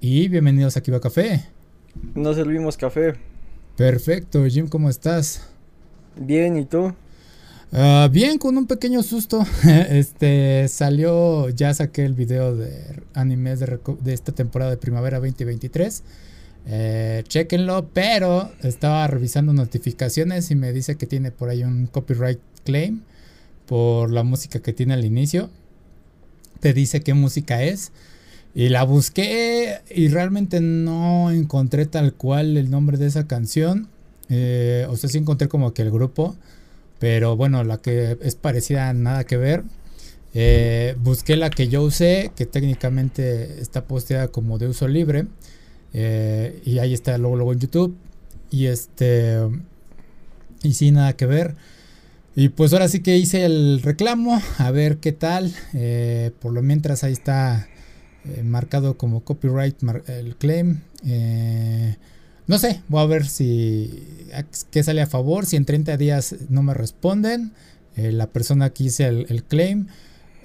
y bienvenidos a Kiva Café. Nos servimos café. Perfecto, Jim, ¿cómo estás? Bien, ¿y tú? Ah, bien, con un pequeño susto. este salió, ya saqué el video de animes de, esta temporada de primavera 2023. Eh, chequenlo, pero estaba revisando notificaciones y me dice que tiene por ahí un copyright claim por la música que tiene al inicio. Te dice qué música es. Y la busqué y realmente no encontré tal cual el nombre de esa canción. Eh, o sea, sí encontré como que el grupo. Pero bueno, la que es parecida nada que ver. Eh, busqué la que yo usé, que técnicamente está posteada como de uso libre. Eh, y ahí está luego, luego en YouTube. Y este. Y sin nada que ver. Y pues ahora sí que hice el reclamo. A ver qué tal. Por lo mientras ahí está marcado como copyright el claim. No sé, voy a ver si qué sale a favor. Si en 30 días no me responden, eh, la persona que hice el, claim,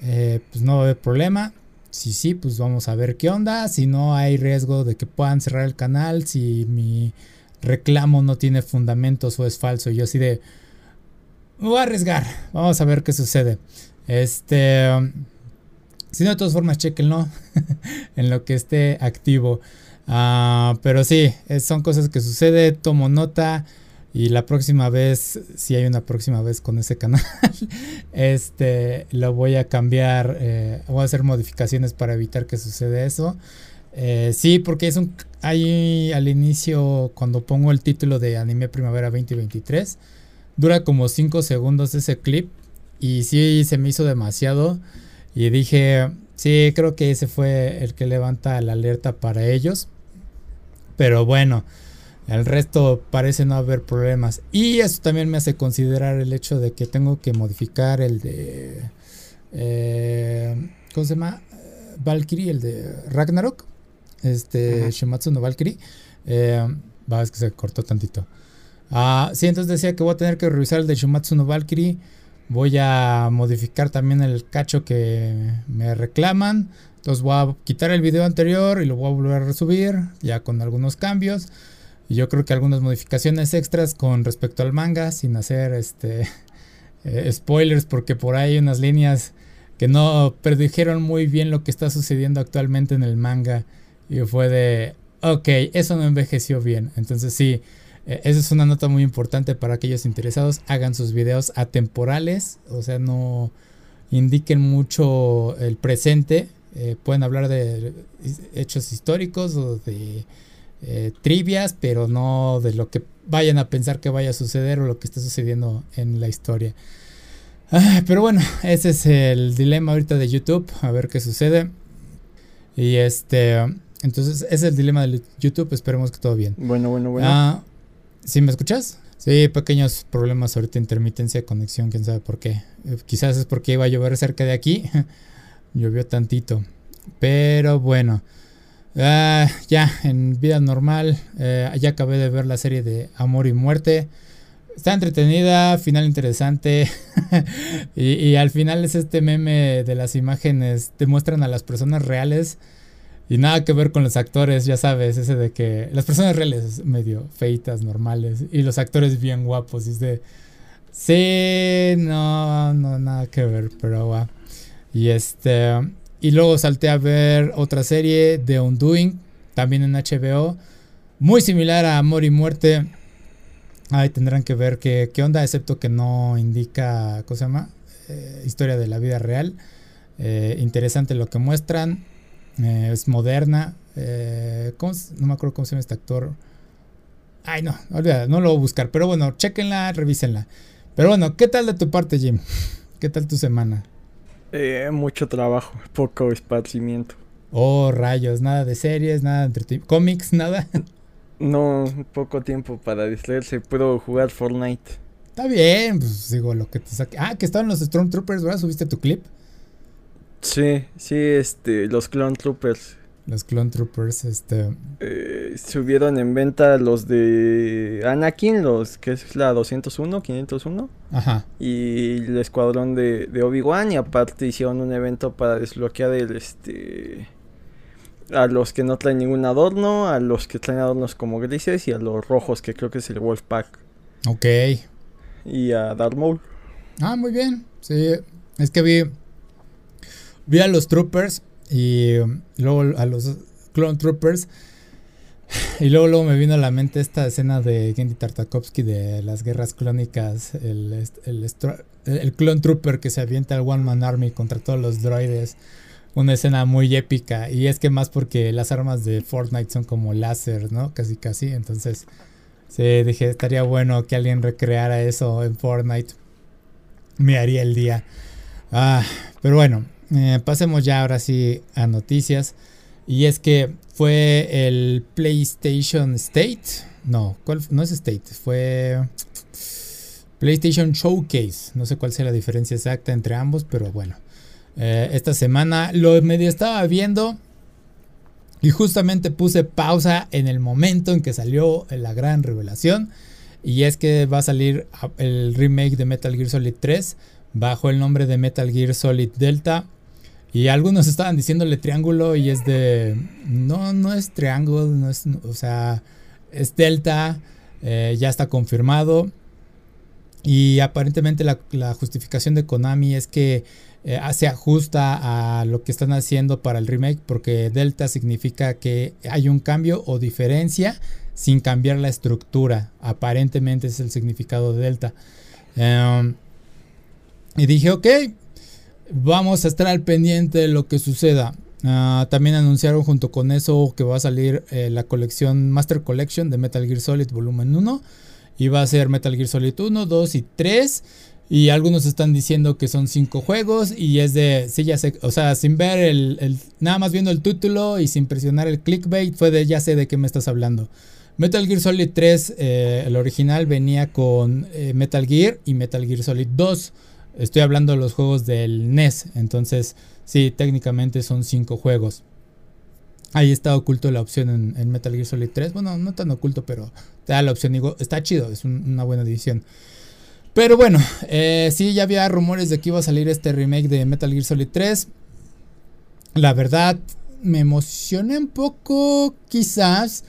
eh, pues no va a haber problema. Si sí, pues vamos a ver qué onda. Si no hay riesgo de que puedan cerrar el canal, si mi reclamo no tiene fundamentos o es falso. Yo así de, me voy a arriesgar. Vamos a ver qué sucede. Este, si no, de todas formas, chequenlo en lo que esté activo. Ah, pero sí, son cosas que sucede, tomo nota y la próxima vez, si hay una próxima vez con ese canal, este, lo voy a cambiar, eh, voy a hacer modificaciones para evitar que suceda eso. Eh, sí, porque es un, ahí al inicio, cuando pongo el título de Anime Primavera 2023, dura como 5 segundos ese clip y sí se me hizo demasiado y dije, sí, creo que ese fue el que levanta la alerta para ellos. Pero bueno, el resto parece no haber problemas. Y eso también me hace considerar el hecho de que tengo que modificar el de... Eh, ¿Cómo se llama? Valkyrie, el de Ragnarok. Este, Shimatsu no Valkyrie. Eh, va, es que se cortó tantito. Ah, sí, entonces decía que voy a tener que revisar el de Shimatsu no Valkyrie. Voy a modificar también el cacho que me reclaman. Entonces voy a quitar el video anterior y lo voy a volver a resubir ya con algunos cambios. Y yo creo que algunas modificaciones extras con respecto al manga sin hacer este eh, spoilers porque por ahí hay unas líneas que no predijeron muy bien lo que está sucediendo actualmente en el manga y fue de ok, eso no envejeció bien. Entonces sí, eh, esa es una nota muy importante para aquellos interesados. Hagan sus videos atemporales, o sea, no indiquen mucho el presente eh, pueden hablar de hechos históricos o de eh, trivias, pero no de lo que vayan a pensar que vaya a suceder o lo que está sucediendo en la historia. Ah, pero bueno, ese es el dilema ahorita de YouTube, a ver qué sucede. Y este, entonces ese es el dilema de YouTube, esperemos que todo bien. Bueno, bueno, bueno. Ah, ¿Sí me escuchas? Sí, pequeños problemas ahorita, intermitencia de conexión, quién sabe por qué. Eh, quizás es porque iba a llover cerca de aquí. Llovió tantito. Pero bueno. Ah, ya, en vida normal. Eh, ya acabé de ver la serie de Amor y Muerte. Está entretenida, final interesante. y, al final es este meme de las imágenes. Te muestran a las personas reales. Y nada que ver con los actores, ya sabes, ese de que las personas reales medio feitas, normales. Y los actores bien guapos. Y es de... Sí, no, no, nada que ver, pero va. Y este. Y luego salté a ver otra serie de Undoing, también en HBO. Muy similar a Amor y Muerte. Ahí tendrán que ver qué, onda, excepto que no indica, ¿cómo se llama? Eh, historia de la vida real. Eh, interesante lo que muestran. Eh, es moderna. no me acuerdo cómo se llama este actor. Ay, no, olvida, no lo voy a buscar. Pero bueno, chequenla, revísenla. Pero bueno, ¿qué tal de tu parte, Jim? ¿Qué tal tu semana? Eh, mucho trabajo, poco esparcimiento. Oh, rayos, nada de series, nada de cómics, nada. No, poco tiempo para distraerse, puedo jugar Fortnite. Está bien, pues digo lo que te saque. Ah, que estaban los Stormtroopers, ¿verdad? ¿Subiste tu clip? Sí, sí, este, los Clone Troopers. Los Clone Troopers, este. Eh, subieron en venta los de Anakin, los que es la 201, 501. Ajá. Y el escuadrón de, de Obi-Wan. Y aparte hicieron un evento para desbloquear el este. a los que no traen ningún adorno, a los que traen adornos como grises y a los rojos, que creo que es el Wolfpack. Ok. Y a Darth Maul. Ah, muy bien. Sí, es que vi, vi a los Troopers y luego a los Clone Troopers. Y luego, luego me vino a la mente esta escena de Gendy Tartakovsky de las guerras clónicas, el, el, el, Clone Trooper que se avienta al One Man Army contra todos los droides. Una escena muy épica. Y es que más porque las armas de Fortnite son como láser, ¿no? Casi, casi. Entonces, sí, dije, estaría bueno que alguien recreara eso en Fortnite. Me haría el día. Ah, pero bueno, eh, pasemos ya ahora sí a noticias. Y es que fue el PlayStation State. No, no es State, fue PlayStation Showcase. No sé cuál sea la diferencia exacta entre ambos, pero bueno. Eh, esta semana lo medio estaba viendo. Y justamente puse pausa en el momento en que salió la gran revelación. Y es que va a salir el remake de Metal Gear Solid 3 bajo el nombre de Metal Gear Solid Delta. Y algunos estaban diciéndole triángulo y es de... No, no es triángulo, no es... O sea, es Delta, eh, ya está confirmado. Y aparentemente la, justificación de Konami es que eh, se ajusta a lo que están haciendo para el remake porque Delta significa que hay un cambio o diferencia sin cambiar la estructura. Aparentemente es el significado de Delta. Em, y dije, ok, vamos a estar al pendiente de lo que suceda. Ah, también anunciaron junto con eso que va a salir eh, la colección Master Collection de Metal Gear Solid Volumen 1. Y va a ser Metal Gear Solid 1, 2 y 3. Y algunos están diciendo que son 5 juegos. Y es de, sí, ya sé, o sea, sin ver el, nada más viendo el título y sin presionar el clickbait, fue de ya sé de qué me estás hablando. Metal Gear Solid 3, eh, el original venía con eh, Metal Gear y Metal Gear Solid 2. Estoy hablando de los juegos del NES. Entonces, sí, técnicamente son 5 juegos. Ahí está oculto la opción en, Metal Gear Solid 3. Bueno, no tan oculto, pero te da la opción. Digo, está chido, es una buena edición. Pero bueno, eh, sí, ya había rumores de que iba a salir este remake de Metal Gear Solid 3. La verdad, me emocioné un poco, quizás.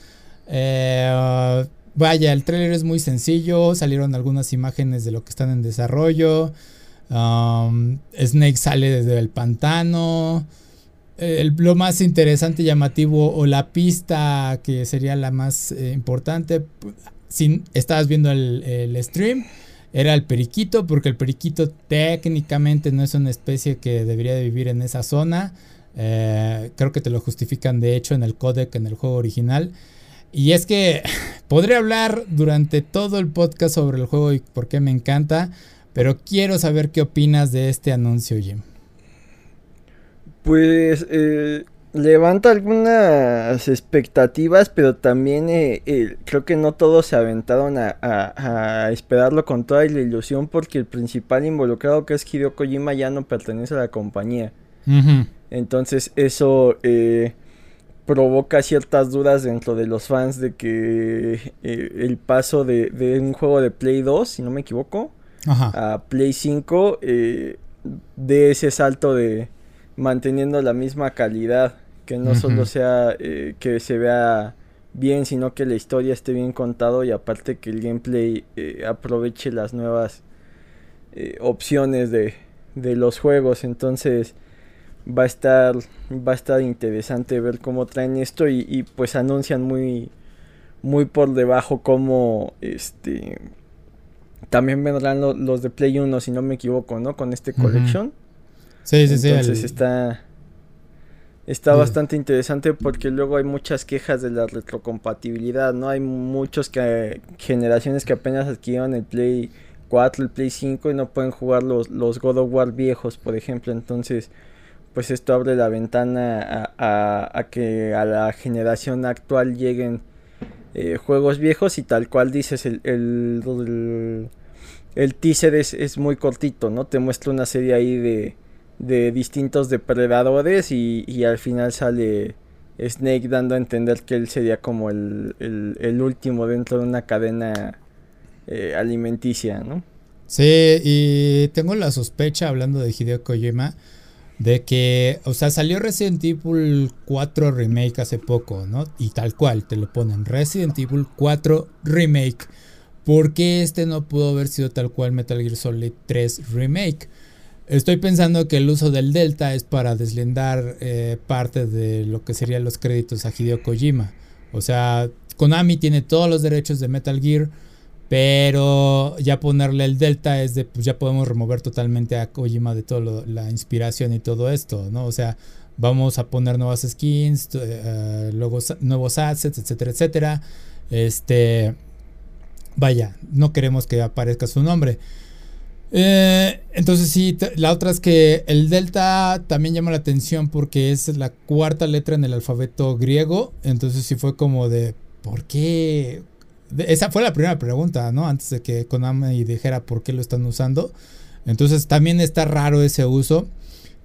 Eh, vaya, el trailer es muy sencillo. Salieron algunas imágenes de lo que están en desarrollo. Um, Snake sale desde el pantano. lo más interesante llamativo o la pista que sería la más eh, importante, si estabas viendo el, stream, era el periquito, porque el periquito técnicamente no es una especie que debería de vivir en esa zona. Eh, creo que te lo justifican de hecho en el codec, en el juego original. Y es que podría hablar durante todo el podcast sobre el juego y por qué me encanta. Pero quiero saber qué opinas de este anuncio, Jim. Pues eh, levanta algunas expectativas, pero también eh, creo que no todos se aventaron a, esperarlo con toda la ilusión porque el principal involucrado que es Hideo Kojima ya no pertenece a la compañía. Entonces eso eh, provoca ciertas dudas dentro de los fans de que el paso de, de, un juego de Play 2, si no me equivoco, a Play 5 eh, de ese salto de manteniendo la misma calidad, que no solo sea eh, que se vea bien, sino que la historia esté bien contado y aparte que el gameplay eh, aproveche las nuevas opciones de, de los juegos. Entonces va a estar va a estar interesante ver cómo traen esto y, y pues anuncian muy muy por debajo cómo este también vendrán los de Play 1, si no me equivoco, ¿no? Con este collection. Sí, sí, sí. Entonces está. Está bastante interesante porque luego hay muchas quejas de la retrocompatibilidad, ¿no? Hay muchos que, generaciones que apenas adquirieron el Play 4, el Play 5 y no pueden jugar los, los God of War viejos, por ejemplo. Entonces, pues esto abre la ventana a, a que a la generación actual lleguen eh, juegos viejos y tal cual dices, el, el, el, teaser es, es, muy cortito, ¿no? Te muestra una serie ahí de, de distintos depredadores y, y, al final sale Snake dando a entender que él sería como el, el último dentro de una cadena eh, alimenticia, ¿no? Sí, y tengo la sospecha, hablando de Hideo Kojima, de que, o sea, salió Resident Evil 4 Remake hace poco, ¿no? Y tal cual, te lo ponen, Resident Evil 4 Remake. ¿Por qué este no pudo haber sido tal cual Metal Gear Solid 3 Remake? Estoy pensando que el uso del Delta es para deslindar eh, parte de lo que serían los créditos a Hideo Kojima. O sea, Konami tiene todos los derechos de Metal Gear, pero ya ponerle el Delta es de, pues ya podemos remover totalmente a Kojima de toda la inspiración y todo esto, ¿no? O sea, vamos a poner nuevas skins, eh, nuevos assets, etcétera, etcétera. Este, vaya, no queremos que aparezca su nombre. Eh, entonces sí, la otra es que el delta también llama la atención porque es la cuarta letra en el alfabeto griego. Entonces sí fue como de, ¿por qué? Esa fue la primera pregunta, ¿no? Antes de que Konami dijera por qué lo están usando. Entonces también está raro ese uso.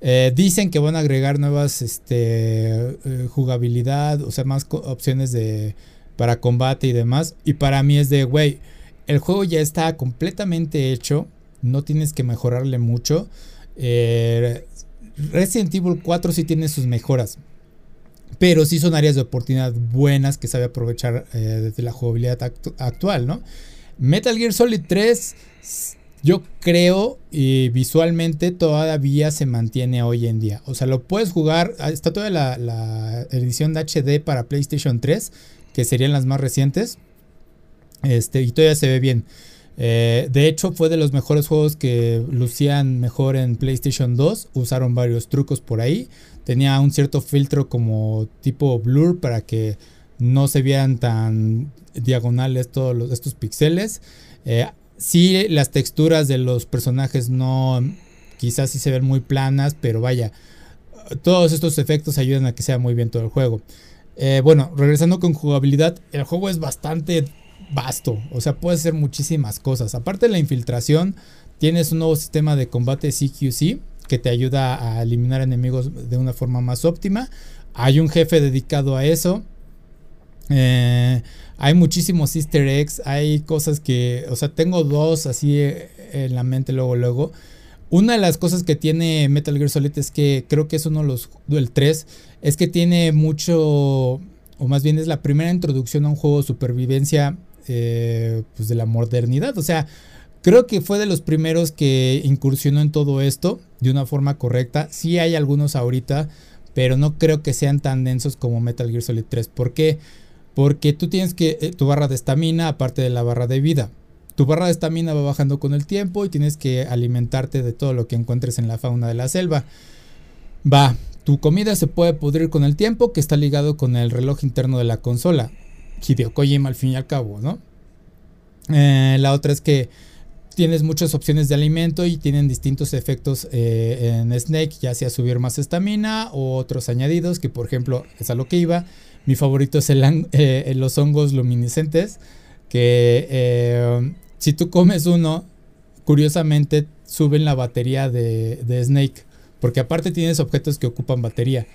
Eh, dicen que van a agregar nuevas este, eh, jugabilidad, o sea, más opciones de, para combate y demás. Y para mí es de, güey, el juego ya está completamente hecho, no tienes que mejorarle mucho. Eh, Resident Evil 4 sí tiene sus mejoras, pero sí son áreas de oportunidad buenas que sabe aprovechar eh, desde la jugabilidad actual, ¿no? Metal Gear Solid 3, yo creo y visualmente todavía se mantiene hoy en día. O sea, lo puedes jugar, ah, está toda la, la edición de HD para PlayStation 3, que serían las más recientes. Este, y todavía se ve bien. Eh, de hecho, fue de los mejores juegos que lucían mejor en PlayStation 2. Usaron varios trucos por ahí. Tenía un cierto filtro como tipo blur para que no se vieran tan diagonales todos estos píxeles. Eh, sí, las texturas de los personajes no, quizás sí se ven muy planas, pero vaya, todos estos efectos ayudan a que sea muy bien todo el juego. Eh, bueno, regresando con jugabilidad, el juego es bastante vasto, o sea, puede hacer muchísimas cosas. Aparte de la infiltración, tienes un nuevo sistema de combate CQC que te ayuda a eliminar enemigos de una forma más óptima. Hay un jefe dedicado a eso. Eh, hay muchísimos easter eggs, hay cosas que, o sea, tengo dos así en la mente luego, luego. Una de las cosas que tiene Metal Gear Solid es que creo que es uno de los, del 3, es que tiene mucho, o más bien es la primera introducción a un juego de supervivencia eh, pues de la modernidad. O sea, creo que fue de los primeros que incursionó en todo esto de una forma correcta. Sí hay algunos ahorita, pero no creo que sean tan densos como Metal Gear Solid 3. ¿Por qué? Porque tú tienes que eh, tu barra de estamina aparte de la barra de vida. Tu barra de estamina va bajando con el tiempo y tienes que alimentarte de todo lo que encuentres en la fauna de la selva. Va, tu comida se puede pudrir con el tiempo que está ligado con el reloj interno de la consola. Hideo Kojima al fin y al cabo, ¿no? Eh, la otra es que tienes muchas opciones de alimento y tienen distintos efectos eh, en Snake, ya sea subir más estamina o otros añadidos, que por ejemplo es a lo que iba. Mi favorito es el, eh, los hongos luminiscentes, que si tú comes uno, curiosamente suben la batería de, de Snake. Porque aparte tienes objetos que ocupan batería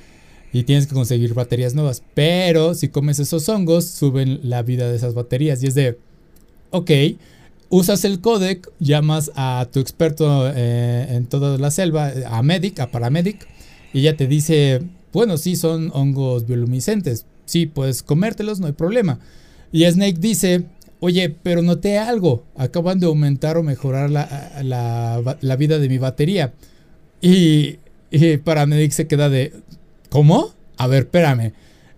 y tienes que conseguir baterías nuevas. Pero si comes esos hongos, suben la vida de esas baterías. Y es de, ok, usas el codec, llamas a tu experto eh, en toda la selva, a Medic, a Paramedic, y ella te dice, bueno, sí, son hongos bioluminescentes. Sí, puedes comértelos, no hay problema. Y Snake dice, oye, pero noté algo, acaban de aumentar o mejorar la, la, la vida de mi batería. Y, y Paramedic se queda de, ¿cómo? A ver, espérame.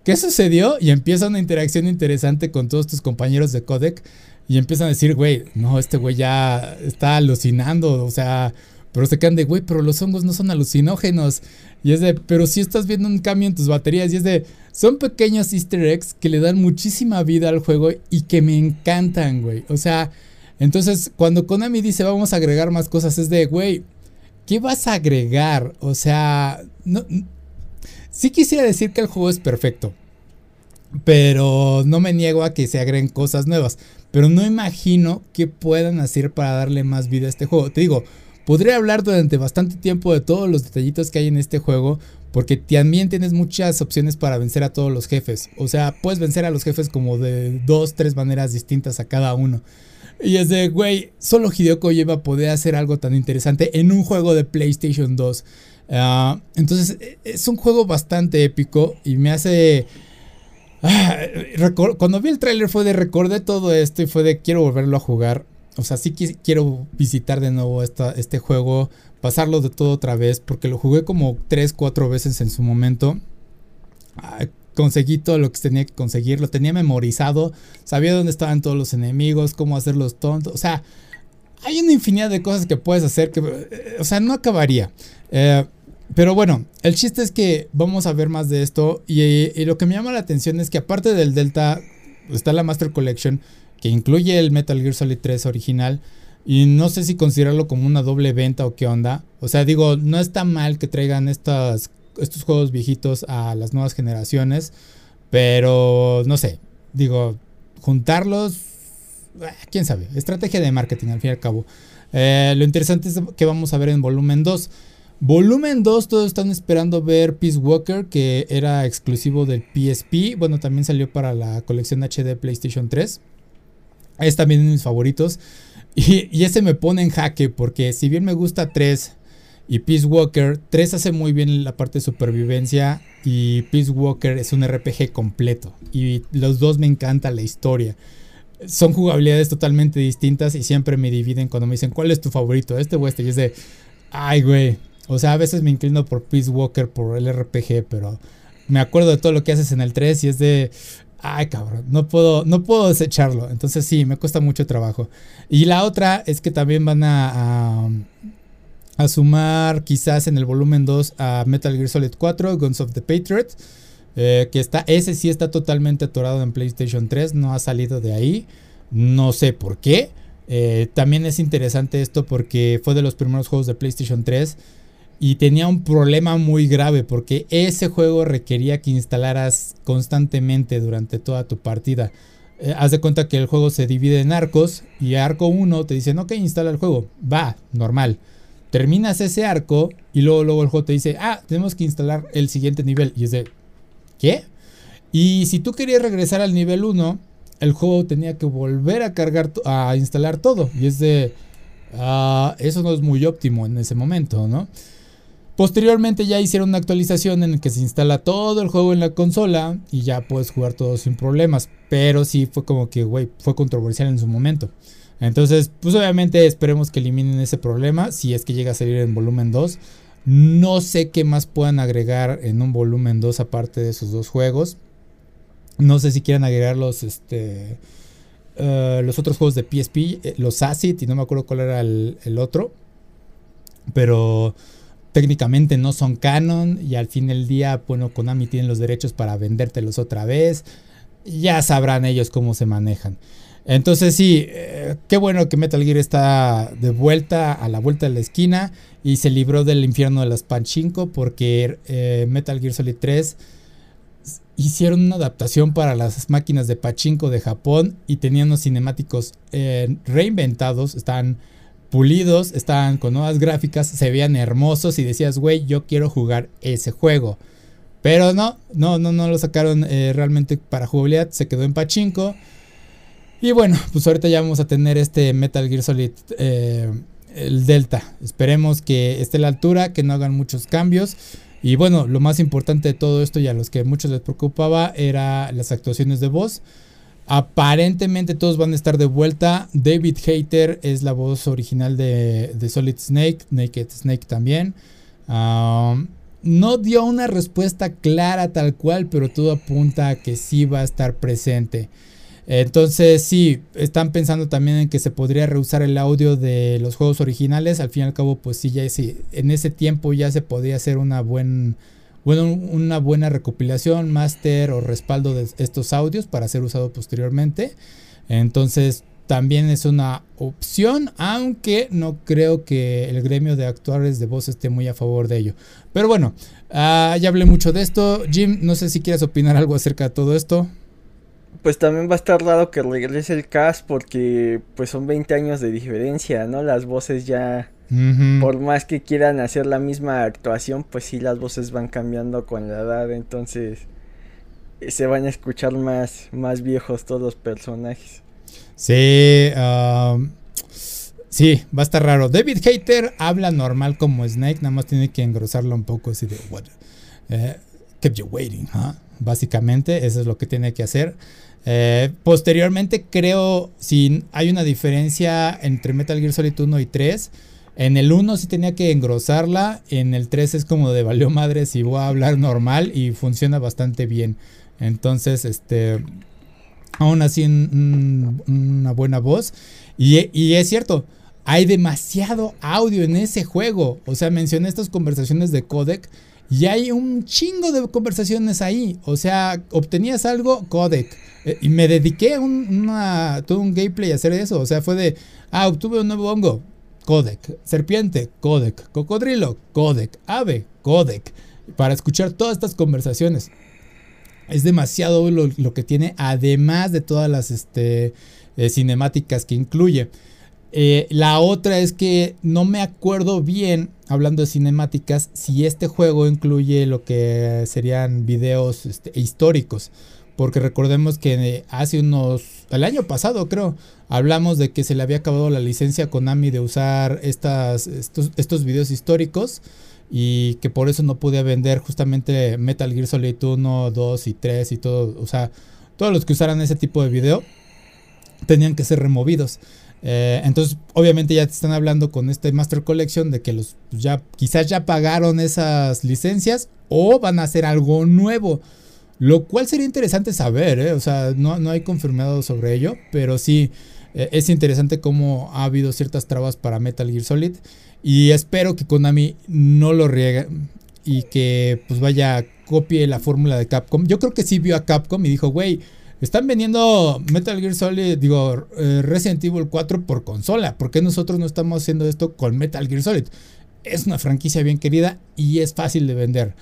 ¿Qué sucedió? Y empieza una interacción interesante con todos tus compañeros de codec. Y empiezan a decir, güey, no, este güey ya está alucinando. O sea, pero se quedan de, güey, pero los hongos no son alucinógenos. Y es de, pero si estás viendo un cambio en tus baterías. Y es de, son pequeños easter eggs que le dan muchísima vida al juego y que me encantan, güey. O sea, entonces cuando Konami dice, vamos a agregar más cosas, es de, güey, ¿qué vas a agregar? O sea, no, sí quisiera decir que el juego es perfecto. Pero no me niego a que se agreguen cosas nuevas. Pero no imagino qué puedan hacer para darle más vida a este juego. Te digo, podría hablar durante bastante tiempo de todos los detallitos que hay en este juego. Porque también tienes muchas opciones para vencer a todos los jefes. O sea, puedes vencer a los jefes como de dos, tres maneras distintas a cada uno. Y es de, güey, solo Hideo Kojima poder hacer algo tan interesante en un juego de PlayStation 2. Ah, entonces e, es un juego bastante épico y me hace... Cuando vi el tráiler fue de recordé todo esto y fue de quiero volverlo a jugar. O sea, sí quiero visitar de nuevo esta, este juego, pasarlo de todo otra vez, porque lo jugué como 3, 4 veces en su momento. Conseguí todo lo que tenía que conseguir, lo tenía memorizado, sabía dónde estaban todos los enemigos, cómo hacerlos tontos. O sea, hay una infinidad de cosas que puedes hacer que, eh, o sea, no acabaría. Eh, pero bueno, el chiste es que vamos a ver más de esto. Y, lo que me llama la atención es que aparte del Delta, está la Master Collection, que incluye el Metal Gear Solid 3 original. Y no sé si considerarlo como una doble venta o qué onda. O sea, digo, no está mal que traigan estos juegos viejitos a las nuevas generaciones. Pero no sé, digo, juntarlos, ah, quién sabe. Estrategia de marketing al fin y al cabo. Eh, lo interesante es que vamos a ver en volumen 2. Volumen 2, todos están esperando ver Peace Walker, que era exclusivo del PSP. Bueno, también salió para la colección HD PlayStation 3. Es también de mis favoritos. Y, ese me pone en jaque, porque si bien me gusta 3 y Peace Walker, 3 hace muy bien la parte de supervivencia y Peace Walker es un RPG completo. Y los dos me encanta la historia. Son jugabilidades totalmente distintas y siempre me dividen cuando me dicen, ¿cuál es tu favorito? Este o este. Y es de, ay, güey, o sea, a veces me inclino por Peace Walker, por el RPG, pero me acuerdo de todo lo que haces en el 3 y es de, ay cabrón, no puedo, no puedo desecharlo. Entonces sí, me cuesta mucho trabajo. Y la otra es que también van a, a, sumar quizás en el volumen 2 a Metal Gear Solid 4, Guns of the Patriot. Eh, que está, ese sí está totalmente atorado en PlayStation 3, no ha salido de ahí. No sé por qué. Eh, también es interesante esto porque fue de los primeros juegos de PlayStation 3 y tenía un problema muy grave porque ese juego requería que instalaras constantemente durante toda tu partida. Eh, haz de cuenta que el juego se divide en arcos y arco 1 te dicen, ok, instala el juego. Va, normal. Terminas ese arco y luego, luego el juego te dice, ah, tenemos que instalar el siguiente nivel. Y es de, ¿qué? Y si tú querías regresar al nivel 1, el juego tenía que volver a cargar, a instalar todo. Y es de, ah, eso no es muy óptimo en ese momento, ¿no? Posteriormente ya hicieron una actualización en la que se instala todo el juego en la consola y ya puedes jugar todo sin problemas. Pero sí fue como que, güey, fue controversial en su momento. Entonces, pues obviamente esperemos que eliminen ese problema si es que llega a salir en volumen 2. No sé qué más puedan agregar en un volumen 2 aparte de esos dos juegos. No sé si quieran agregar los, este, eh, los otros juegos de PSP, eh, los Acid y no me acuerdo cuál era el, el otro. Pero técnicamente no son canon y al fin del día, bueno, Konami tiene los derechos para vendértelos otra vez. Ya sabrán ellos cómo se manejan. Entonces sí, eh, qué bueno que Metal Gear está de vuelta a la vuelta de la esquina y se libró del infierno de las Panchinko porque eh, Metal Gear Solid 3 hicieron una adaptación para las máquinas de Pachinko de Japón y tenían unos cinemáticos eh, reinventados, están pulidos, estaban con nuevas gráficas, se veían hermosos y decías, güey, yo quiero jugar ese juego. Pero no, no, no, no lo sacaron eh, realmente para jugabilidad, se quedó en pachinko. Y bueno, pues ahorita ya vamos a tener este Metal Gear Solid, eh, el Delta. Esperemos que esté a la altura, que no hagan muchos cambios. Y bueno, lo más importante de todo esto y a los que muchos les preocupaba era las actuaciones de voz. Aparentemente todos van a estar de vuelta. David Hater es la voz original de, Solid Snake, Naked Snake también. No dio una respuesta clara tal cual, pero todo apunta a que sí va a estar presente. Entonces sí, están pensando también en que se podría reusar el audio de los juegos originales. Al fin y al cabo, pues sí, ya en ese tiempo ya se podía hacer una buena bueno, una buena recopilación, máster o respaldo de estos audios para ser usado posteriormente. Entonces también es una opción, aunque no creo que el gremio de actuales de voz esté muy a favor de ello. Pero bueno, ah, ya hablé mucho de esto. Jim, no sé si quieres opinar algo acerca de todo esto. Pues también va a estar raro que regrese el cast porque pues son 20 años de diferencia, ¿no? Las voces ya por más que quieran hacer la misma actuación, pues sí las voces van cambiando con la edad, entonces eh, se van a escuchar más, más viejos todos los personajes. Sí, Sí, va a estar raro. David Hater habla normal como Snake, nada más tiene que engrosarlo un poco así de what eh, kept you waiting, básicamente eso es lo que tiene que hacer. Eh, posteriormente creo si hay una diferencia entre Metal Gear Solid 1 y 3. En el 1 sí tenía que engrosarla, en el 3 es como de valió madre si voy a hablar normal y funciona bastante bien. Entonces, este, aún así una buena voz. Y, y es cierto, hay demasiado audio en ese juego. O sea, mencioné estas conversaciones de codec y hay un chingo de conversaciones ahí. O sea, obtenías algo, codec. Eh, y me dediqué un, todo un gameplay a hacer eso. O sea, fue de, ah, obtuve un nuevo hongo, codec. Serpiente, codec. Cocodrilo, codec. Ave, codec. Para escuchar todas estas conversaciones. Es demasiado lo, que tiene, además de todas las este, eh, cinemáticas que incluye. Eh, la otra es que no me acuerdo bien, hablando de cinemáticas, si este juego incluye lo que serían videos este, históricos. Porque recordemos que hace unos, el año pasado creo, hablamos de que se le había acabado la licencia a Konami de usar estas, estos, estos videos históricos y que por eso no podía vender justamente Metal Gear Solid 1, 2 y 3 y todo, o sea, todos los que usaran ese tipo de video tenían que ser removidos. Eh, entonces, obviamente ya te están hablando con este Master Collection de que los ya quizás ya pagaron esas licencias o van a hacer algo nuevo. Lo cual sería interesante saber, ¿eh? o sea, no, no, hay confirmado sobre ello, pero sí eh, es interesante cómo ha habido ciertas trabas para Metal Gear Solid y espero que Konami no lo riegue y que pues vaya copie la fórmula de Capcom. Yo creo que sí vio a Capcom y dijo, güey, están vendiendo Metal Gear Solid, digo, eh, Resident Evil 4 por consola. ¿Por qué nosotros no estamos haciendo esto con Metal Gear Solid? Es una franquicia bien querida y es fácil de vender.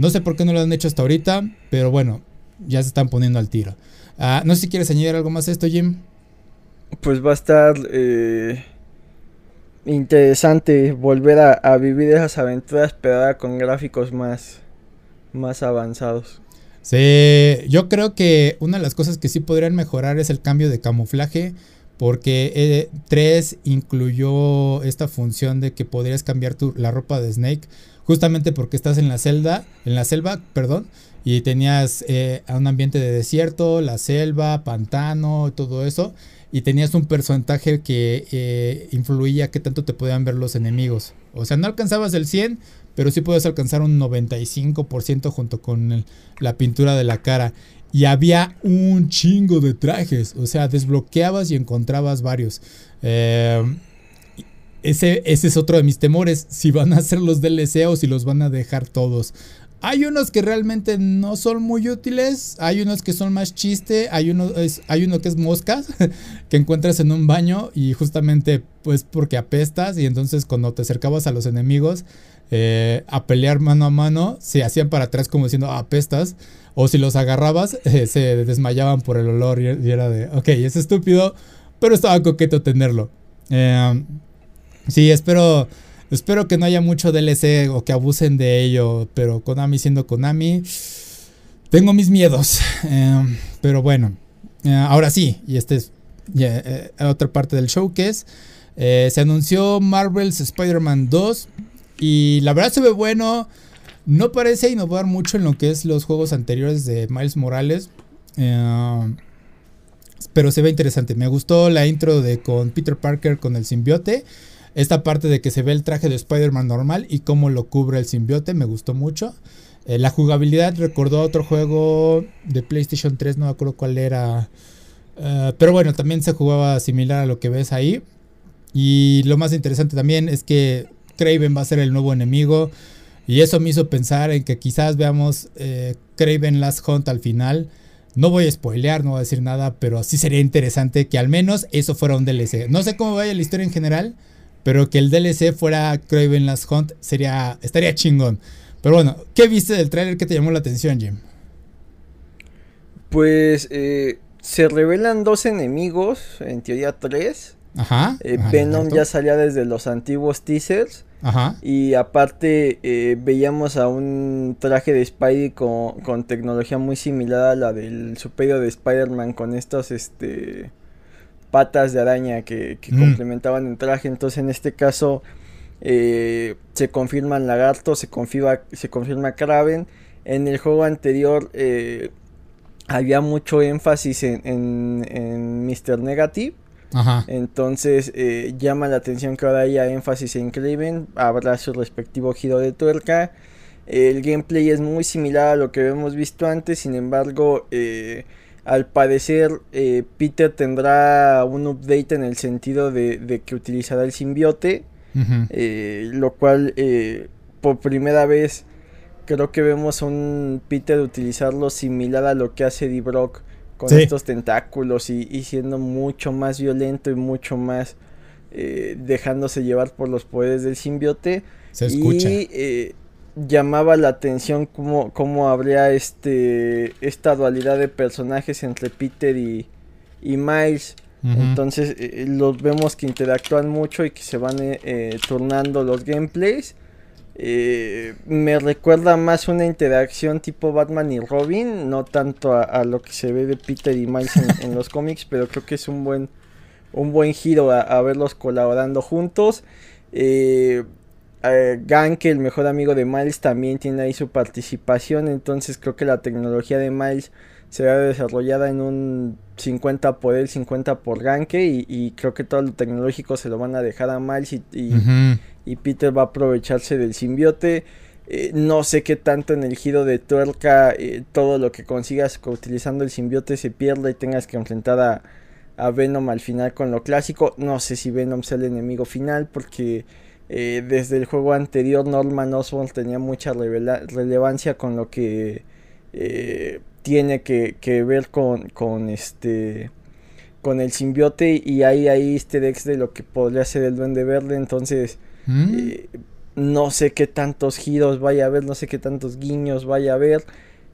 No sé por qué no lo han hecho hasta ahorita, pero bueno, ya se están poniendo al tiro. Ah, no sé si quieres añadir algo más a esto, Jim. Pues va a estar eh, interesante volver a, a, vivir esas aventuras, pero con gráficos más, más avanzados. Sí, yo creo que una de las cosas que sí podrían mejorar es el cambio de camuflaje. Porque 3 eh, incluyó esta función de que podrías cambiar tu, la ropa de Snake. Justamente porque estás en la selva, en la selva, perdón. Y tenías eh, un ambiente de desierto, la selva, pantano, todo eso. Y tenías un porcentaje que eh, influía qué tanto te podían ver los enemigos. O sea, no alcanzabas el 100, pero sí puedes alcanzar un 95% junto con la pintura de la cara. Y había un chingo de trajes, o sea, desbloqueabas y encontrabas varios. Eh, ese, ese es otro de mis temores, si van a hacer los DLC o si los van a dejar todos. Hay unos que realmente no son muy útiles, hay unos que son más chiste, hay uno, hay uno que es moscas que encuentras en un baño y justamente pues porque apestas y entonces cuando te acercabas a los enemigos eh, a pelear mano a mano, se hacían para atrás como diciendo apestas o si los agarrabas eh, se desmayaban por el olor y, era de ok, es estúpido, pero estaba coqueto tenerlo. Eh, sí, espero... Espero que no haya mucho DLC o que abusen de ello, pero Konami siendo Konami, tengo mis miedos. Em, pero bueno, eh, ahora sí, y esta es eh, otra parte del showcase. Eh, se anunció Marvel's Spider-Man 2 y la verdad se ve bueno. No parece innovar mucho en lo que es los juegos anteriores de Miles Morales. Em, pero se ve interesante. Me gustó la intro de con Peter Parker con el simbiote. Esta parte de que se ve el traje de Spider-Man normal y cómo lo cubre el simbiote me gustó mucho. Eh, la jugabilidad recordó a otro juego de PlayStation 3, no me acuerdo cuál era. Eh, pero bueno, también se jugaba similar a lo que ves ahí. Y lo más interesante también es que Craven va a ser el nuevo enemigo. Y eso me hizo pensar en que quizás veamos eh, Craven Last Hunt al final. No voy a spoilear, no voy a decir nada, pero sí sería interesante que al menos eso fuera un DLC. No sé cómo vaya la historia en general, pero que el DLC fuera Craven Last Hunt sería, estaría chingón. Pero bueno, ¿qué viste del tráiler que te llamó la atención, Jim? Pues eh, se revelan dos enemigos, en teoría tres. Ajá. Eh, Venom ya salía desde los antiguos teasers. Ajá. Y aparte eh, veíamos a un traje de Spidey con, con, tecnología muy similar a la del superior de Spider-Man con estos este patas de araña que, que Mm. complementaban el traje. Entonces en este caso eh, se confirman Lagarto, se confirma, se confirma Kraven. En el juego anterior eh, había mucho énfasis en, en, en Mr. Negative. Ajá. Entonces eh, llama la atención que ahora haya énfasis en Kraven. Habrá su respectivo giro de tuerca. El gameplay es muy similar a lo que hemos visto antes. Sin embargo, eh, al parecer eh, Peter tendrá un update en el sentido de, de que utilizará el simbiote. Eh, lo cual eh, por primera vez creo que vemos a un Peter utilizarlo similar a lo que hace D. Brock con Sí. estos tentáculos y, y siendo mucho más violento y mucho más eh, dejándose llevar por los poderes del simbiote. Se escucha. Y llamaba la atención cómo, cómo habría este esta dualidad de personajes entre Peter y, y Miles. Entonces eh, los vemos que interactúan mucho y que se van eh, eh, turnando los gameplays. Eh, me recuerda más una interacción tipo Batman y Robin, no tanto a, a lo que se ve de Peter y Miles en, en los cómics, pero creo que es un buen, un buen giro a, a verlos colaborando juntos. Eh, eh, Ganke, el mejor amigo de Miles, también tiene ahí su participación, entonces creo que la tecnología de Miles será desarrollada en un 50 por él, 50 por Ganke y, y creo que todo lo tecnológico se lo van a dejar a Miles y, y- Ujú. y Peter va a aprovecharse del simbiote. Eh, no sé qué tanto en el giro de tuerca eh, todo lo que consigas co- utilizando el simbiote se pierda y tengas que enfrentar a, a Venom al final con lo clásico. No sé si Venom sea el enemigo final porque eh, desde el juego anterior Norman Osborn tenía mucha relevancia con lo que eh, tiene que, que ver con, con este con el simbiote y hay ahí easter eggs de lo que podría ser el duende verde entonces Mm. eh, no sé qué tantos giros vaya a haber, no sé qué tantos guiños vaya a haber.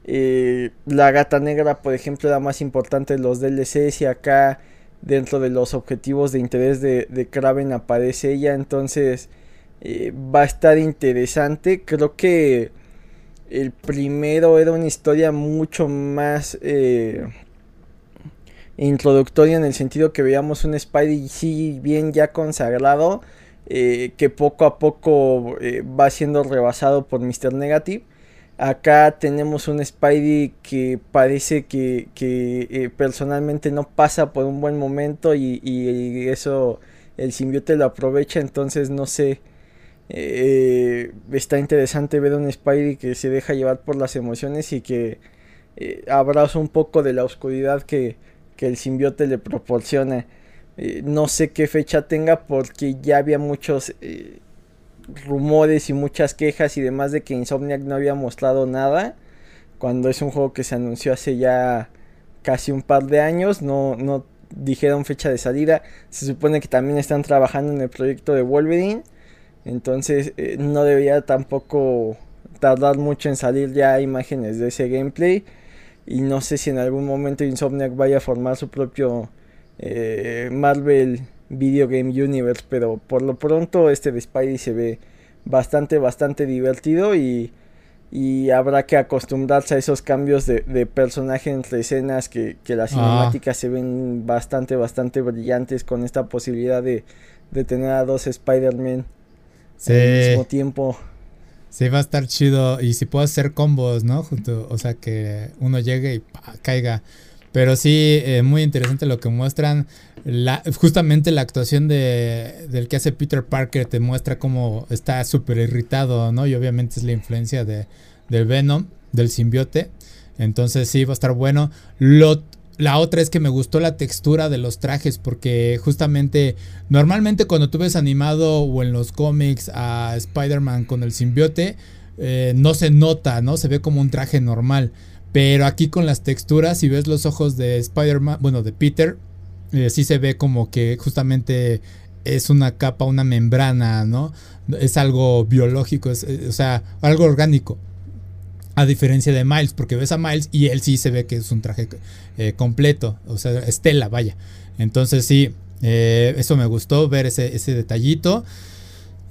Eh, la gata negra, por ejemplo, era más importante de los DLCs y acá dentro de los objetivos de interés de, de Kraven aparece ella. Entonces eh, va a estar interesante. Creo que el primero era una historia mucho más eh, introductoria en el sentido que veíamos un Spidey sí bien ya consagrado eh, que poco a poco eh, va siendo rebasado por Mr. Negative. Acá tenemos un Spidey que parece que, que, personalmente no pasa por un buen momento y, y eso el simbiote lo aprovecha, entonces no sé. Eh, está interesante ver un Spidey que se deja llevar por las emociones y que eh, abraza un poco de la oscuridad que, que el simbiote le proporciona. Eh, no sé qué fecha tenga porque ya había muchos eh, rumores y muchas quejas y demás de que Insomniac no había mostrado nada. Cuando es un juego que se anunció hace ya casi un par de años, no, no dijeron fecha de salida. Se supone que también están trabajando en el proyecto de Wolverine. Entonces eh, no debería tampoco tardar mucho en salir ya imágenes de ese gameplay. Y no sé si en algún momento Insomniac vaya a formar su propio eh, Marvel Video Game Universe, pero por lo pronto este de Spidey se ve bastante, bastante divertido y, y habrá que acostumbrarse a esos cambios de, de personaje entre escenas que, que las Ah. cinemáticas se ven bastante, bastante brillantes con esta posibilidad de, de tener a dos Spider-Man Sí. al mismo tiempo. Sí, va a estar chido. Y si puedo hacer combos, ¿no? Junto, o sea, que uno llegue y pa, caiga. Pero sí, eh, muy interesante lo que muestran. La, justamente la actuación de, del que hace Peter Parker te muestra cómo está súper irritado, ¿no? Y obviamente es la influencia de, del Venom, del simbiote. Entonces sí, va a estar bueno. Lo, la otra es que me gustó la textura de los trajes porque justamente normalmente cuando tú ves animado o en los cómics a Spider-Man con el simbiote, eh, no se nota, ¿no? Se ve como un traje normal. Pero aquí con las texturas, si ves los ojos de Spider-Man, bueno, de Peter, eh, sí se ve como que justamente es una capa, una membrana, ¿no? Es algo biológico, es, eh, o sea, algo orgánico. A diferencia de Miles, porque ves a Miles y él sí se ve que es un traje eh, completo, o sea, estela, vaya. Entonces sí, eh, eso me gustó ver ese, ese detallito.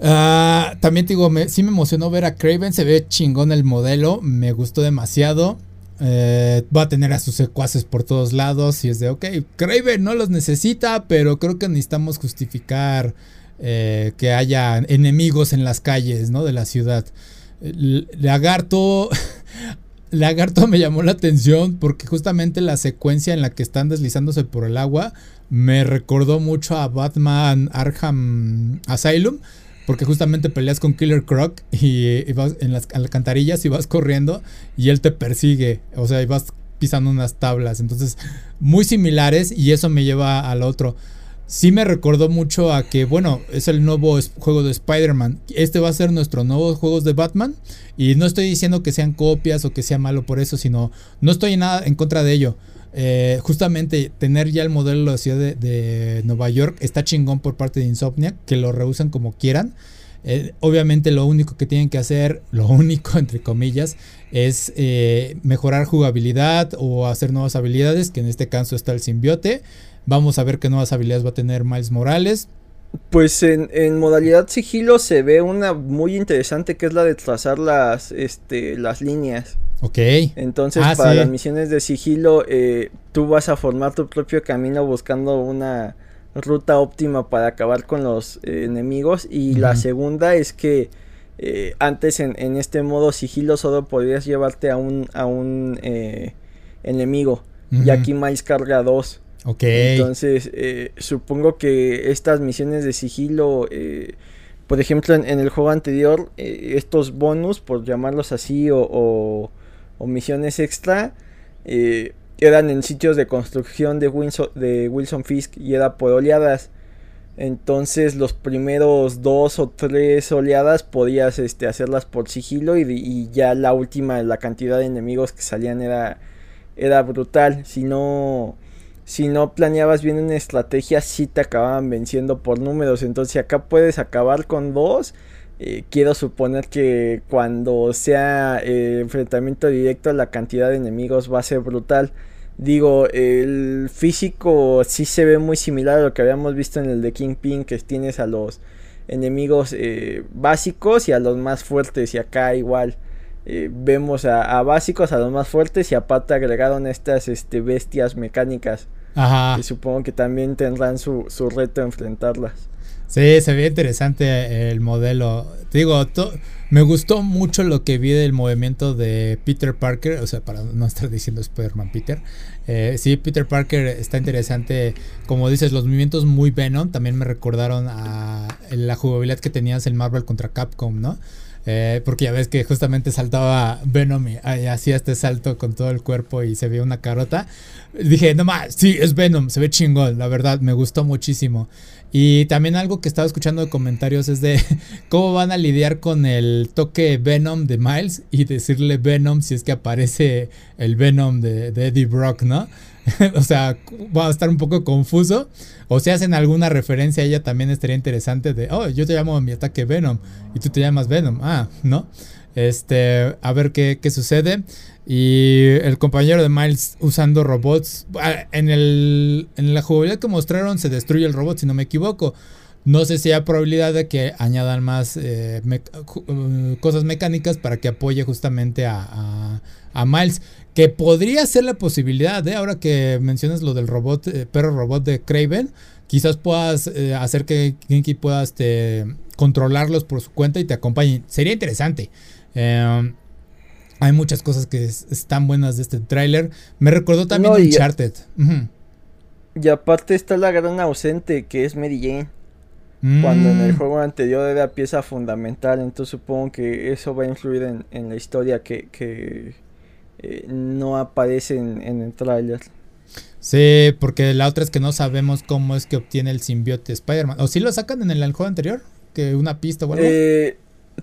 Ah, también te digo, sí me emocionó ver a Craven, se ve chingón el modelo, me gustó demasiado. Eh, va a tener a sus secuaces por todos lados. Y es de, ok, Craven no los necesita, pero creo que necesitamos justificar que haya enemigos en las calles, ¿no? De la ciudad. Lagarto. Lagarto me llamó la atención porque justamente la secuencia en la que están deslizándose por el agua me recordó mucho a Batman Arkham Asylum. Porque justamente peleas con Killer Croc y, vas en las alcantarillas y vas corriendo y él te persigue. O sea, y vas pisando unas tablas. Entonces, muy similares y eso me lleva al otro. Sí me recordó mucho a que, bueno, es el nuevo juego de Spider-Man. Este va a ser nuestro nuevo juego de Batman. Y no estoy diciendo que sean copias o que sea malo por eso, sino no estoy en nada en contra de ello. Eh, justamente tener ya el modelo de la ciudad de, Nueva York está chingón por parte de Insomnia, que lo rehusan como quieran. Eh, obviamente lo único que tienen que hacer, lo único entre comillas, es eh, mejorar jugabilidad o hacer nuevas habilidades, que en este caso está el simbiote. Vamos a ver qué nuevas habilidades va a tener Miles Morales. Pues en, modalidad sigilo se ve una muy interesante que es la de trazar las, este, las líneas. Ok. Entonces, ah, para las misiones de sigilo, eh, tú vas a formar tu propio camino buscando una ruta óptima para acabar con los eh, enemigos. Y la segunda es que eh, antes en, este modo sigilo solo podías llevarte a un, a un enemigo. Y aquí Miles carga dos. Ok. Entonces, supongo que estas misiones de sigilo por ejemplo, en, el juego anterior, estos bonus, por llamarlos así, o, misiones extra eh, eran en sitios de construcción de Wilson, de Wilson Fisk y era por oleadas. Entonces los primeros dos o tres oleadas podías este, hacerlas por sigilo y, ya la última, la cantidad de enemigos que salían era, era brutal. Si no, si no planeabas bien una estrategia, sí te acababan venciendo por números. Entonces acá puedes acabar con dos eh, quiero suponer que cuando sea eh, enfrentamiento directo la cantidad de enemigos va a ser brutal. Digo, el físico sí se ve muy similar a lo que habíamos visto en el de Kingpin, que tienes a los enemigos eh, básicos y a los más fuertes. Y acá igual vemos a, básicos, a los más fuertes y aparte agregaron estas este, bestias mecánicas. Ajá. Y supongo que también tendrán su, su reto enfrentarlas. Sí, se ve interesante el modelo. Te digo, me gustó mucho lo que vi del movimiento de Peter Parker, o sea, para no estar diciendo Spider-Man Peter. Eh, sí, Peter Parker está interesante. Como dices, los movimientos muy Venom también me recordaron a la jugabilidad que tenías en Marvel contra Capcom, ¿no? Eh, porque ya ves que justamente saltaba Venom y, hacía este salto con todo el cuerpo y se veía una carota. Dije, no más, sí, es Venom, se ve chingón, la verdad, me gustó muchísimo. Y también algo que estaba escuchando de comentarios es de cómo van a lidiar con el toque Venom de Miles y decirle Venom si es que aparece el Venom de, de Eddie Brock, ¿no? o sea, va a estar un poco confuso. O si hacen alguna referencia a ella también estaría interesante de, oh, yo te llamo mi ataque Venom y tú te llamas Venom. Ah, ¿no? Este, a ver qué, qué sucede. Y el compañero de Miles usando robots. Ah, en, el, en la jugabilidad que mostraron se destruye el robot, si no me equivoco. No sé si hay probabilidad de que añadan más eh, uh, cosas mecánicas para que apoye justamente a, Miles. Que podría ser la posibilidad, ¿eh? ahora que mencionas lo del robot, eh, perro robot de Craven. Quizás puedas hacer que Genki pueda este, controlarlos por su cuenta y te acompañe. Sería interesante. Em, hay muchas cosas que están buenas de este tráiler. Me recordó también Uncharted. Y aparte está la gran ausente que es Mary Jane. Cuando en el mm. juego anterior era pieza fundamental, entonces supongo que eso va a influir en, la historia que, eh, no aparece en, el tráiler. Sí, porque la otra es que no sabemos cómo es que obtiene el simbiote Spider-Man. ¿O si lo sacan en el, juego anterior? ¿Que una pista o algo? Eh,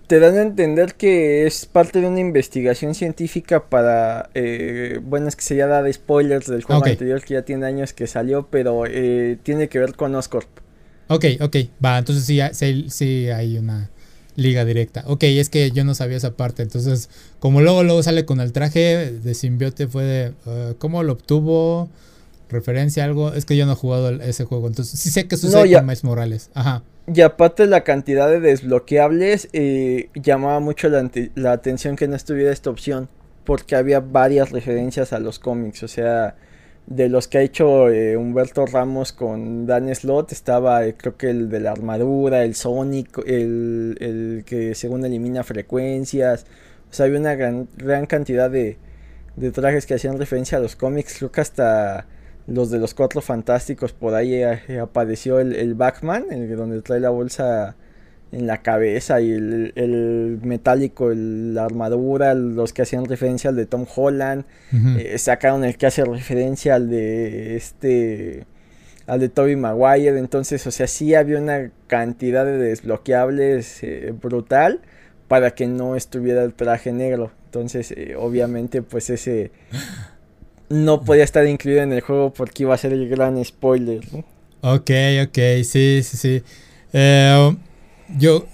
te dan a entender que es parte de una investigación científica para, eh, bueno, es que se ya da de spoilers del juego anterior que ya tiene años que salió, pero eh, tiene que ver con Oscorp. Ok, ok, va, entonces sí, sí, sí, hay una liga directa. Ok, es que yo no sabía esa parte, entonces como luego luego sale con el traje de simbiote fue de, uh, ¿cómo lo obtuvo? Referencia a algo, es que yo no he jugado ese juego, entonces sí sé que sucede con Miles Morales. Ajá. Y aparte la cantidad de desbloqueables eh, llamaba mucho la, atención que no estuviera esta opción. porque había varias referencias a los cómics, o sea, de los que ha hecho eh, Humberto Ramos con Dan Slot estaba eh, creo que el de la armadura, el Sonic, el, el, que según elimina frecuencias, o sea, había una gran, gran cantidad de, de trajes que hacían referencia a los cómics, creo que hasta los de los cuatro fantásticos por ahí eh, apareció el, el Batman, el donde trae la bolsa en la cabeza y el, metálico, la armadura, los que hacían referencia al de Tom Holland, eh, sacaron el que hace referencia al de este, al de Toby Maguire, entonces, o sea, sí había una cantidad de desbloqueables eh, brutal para que no estuviera el traje negro, entonces, eh, obviamente, pues ese no podía estar incluido en el juego porque iba a ser el gran spoiler, Ok, ok, sí, sí, sí. Yo,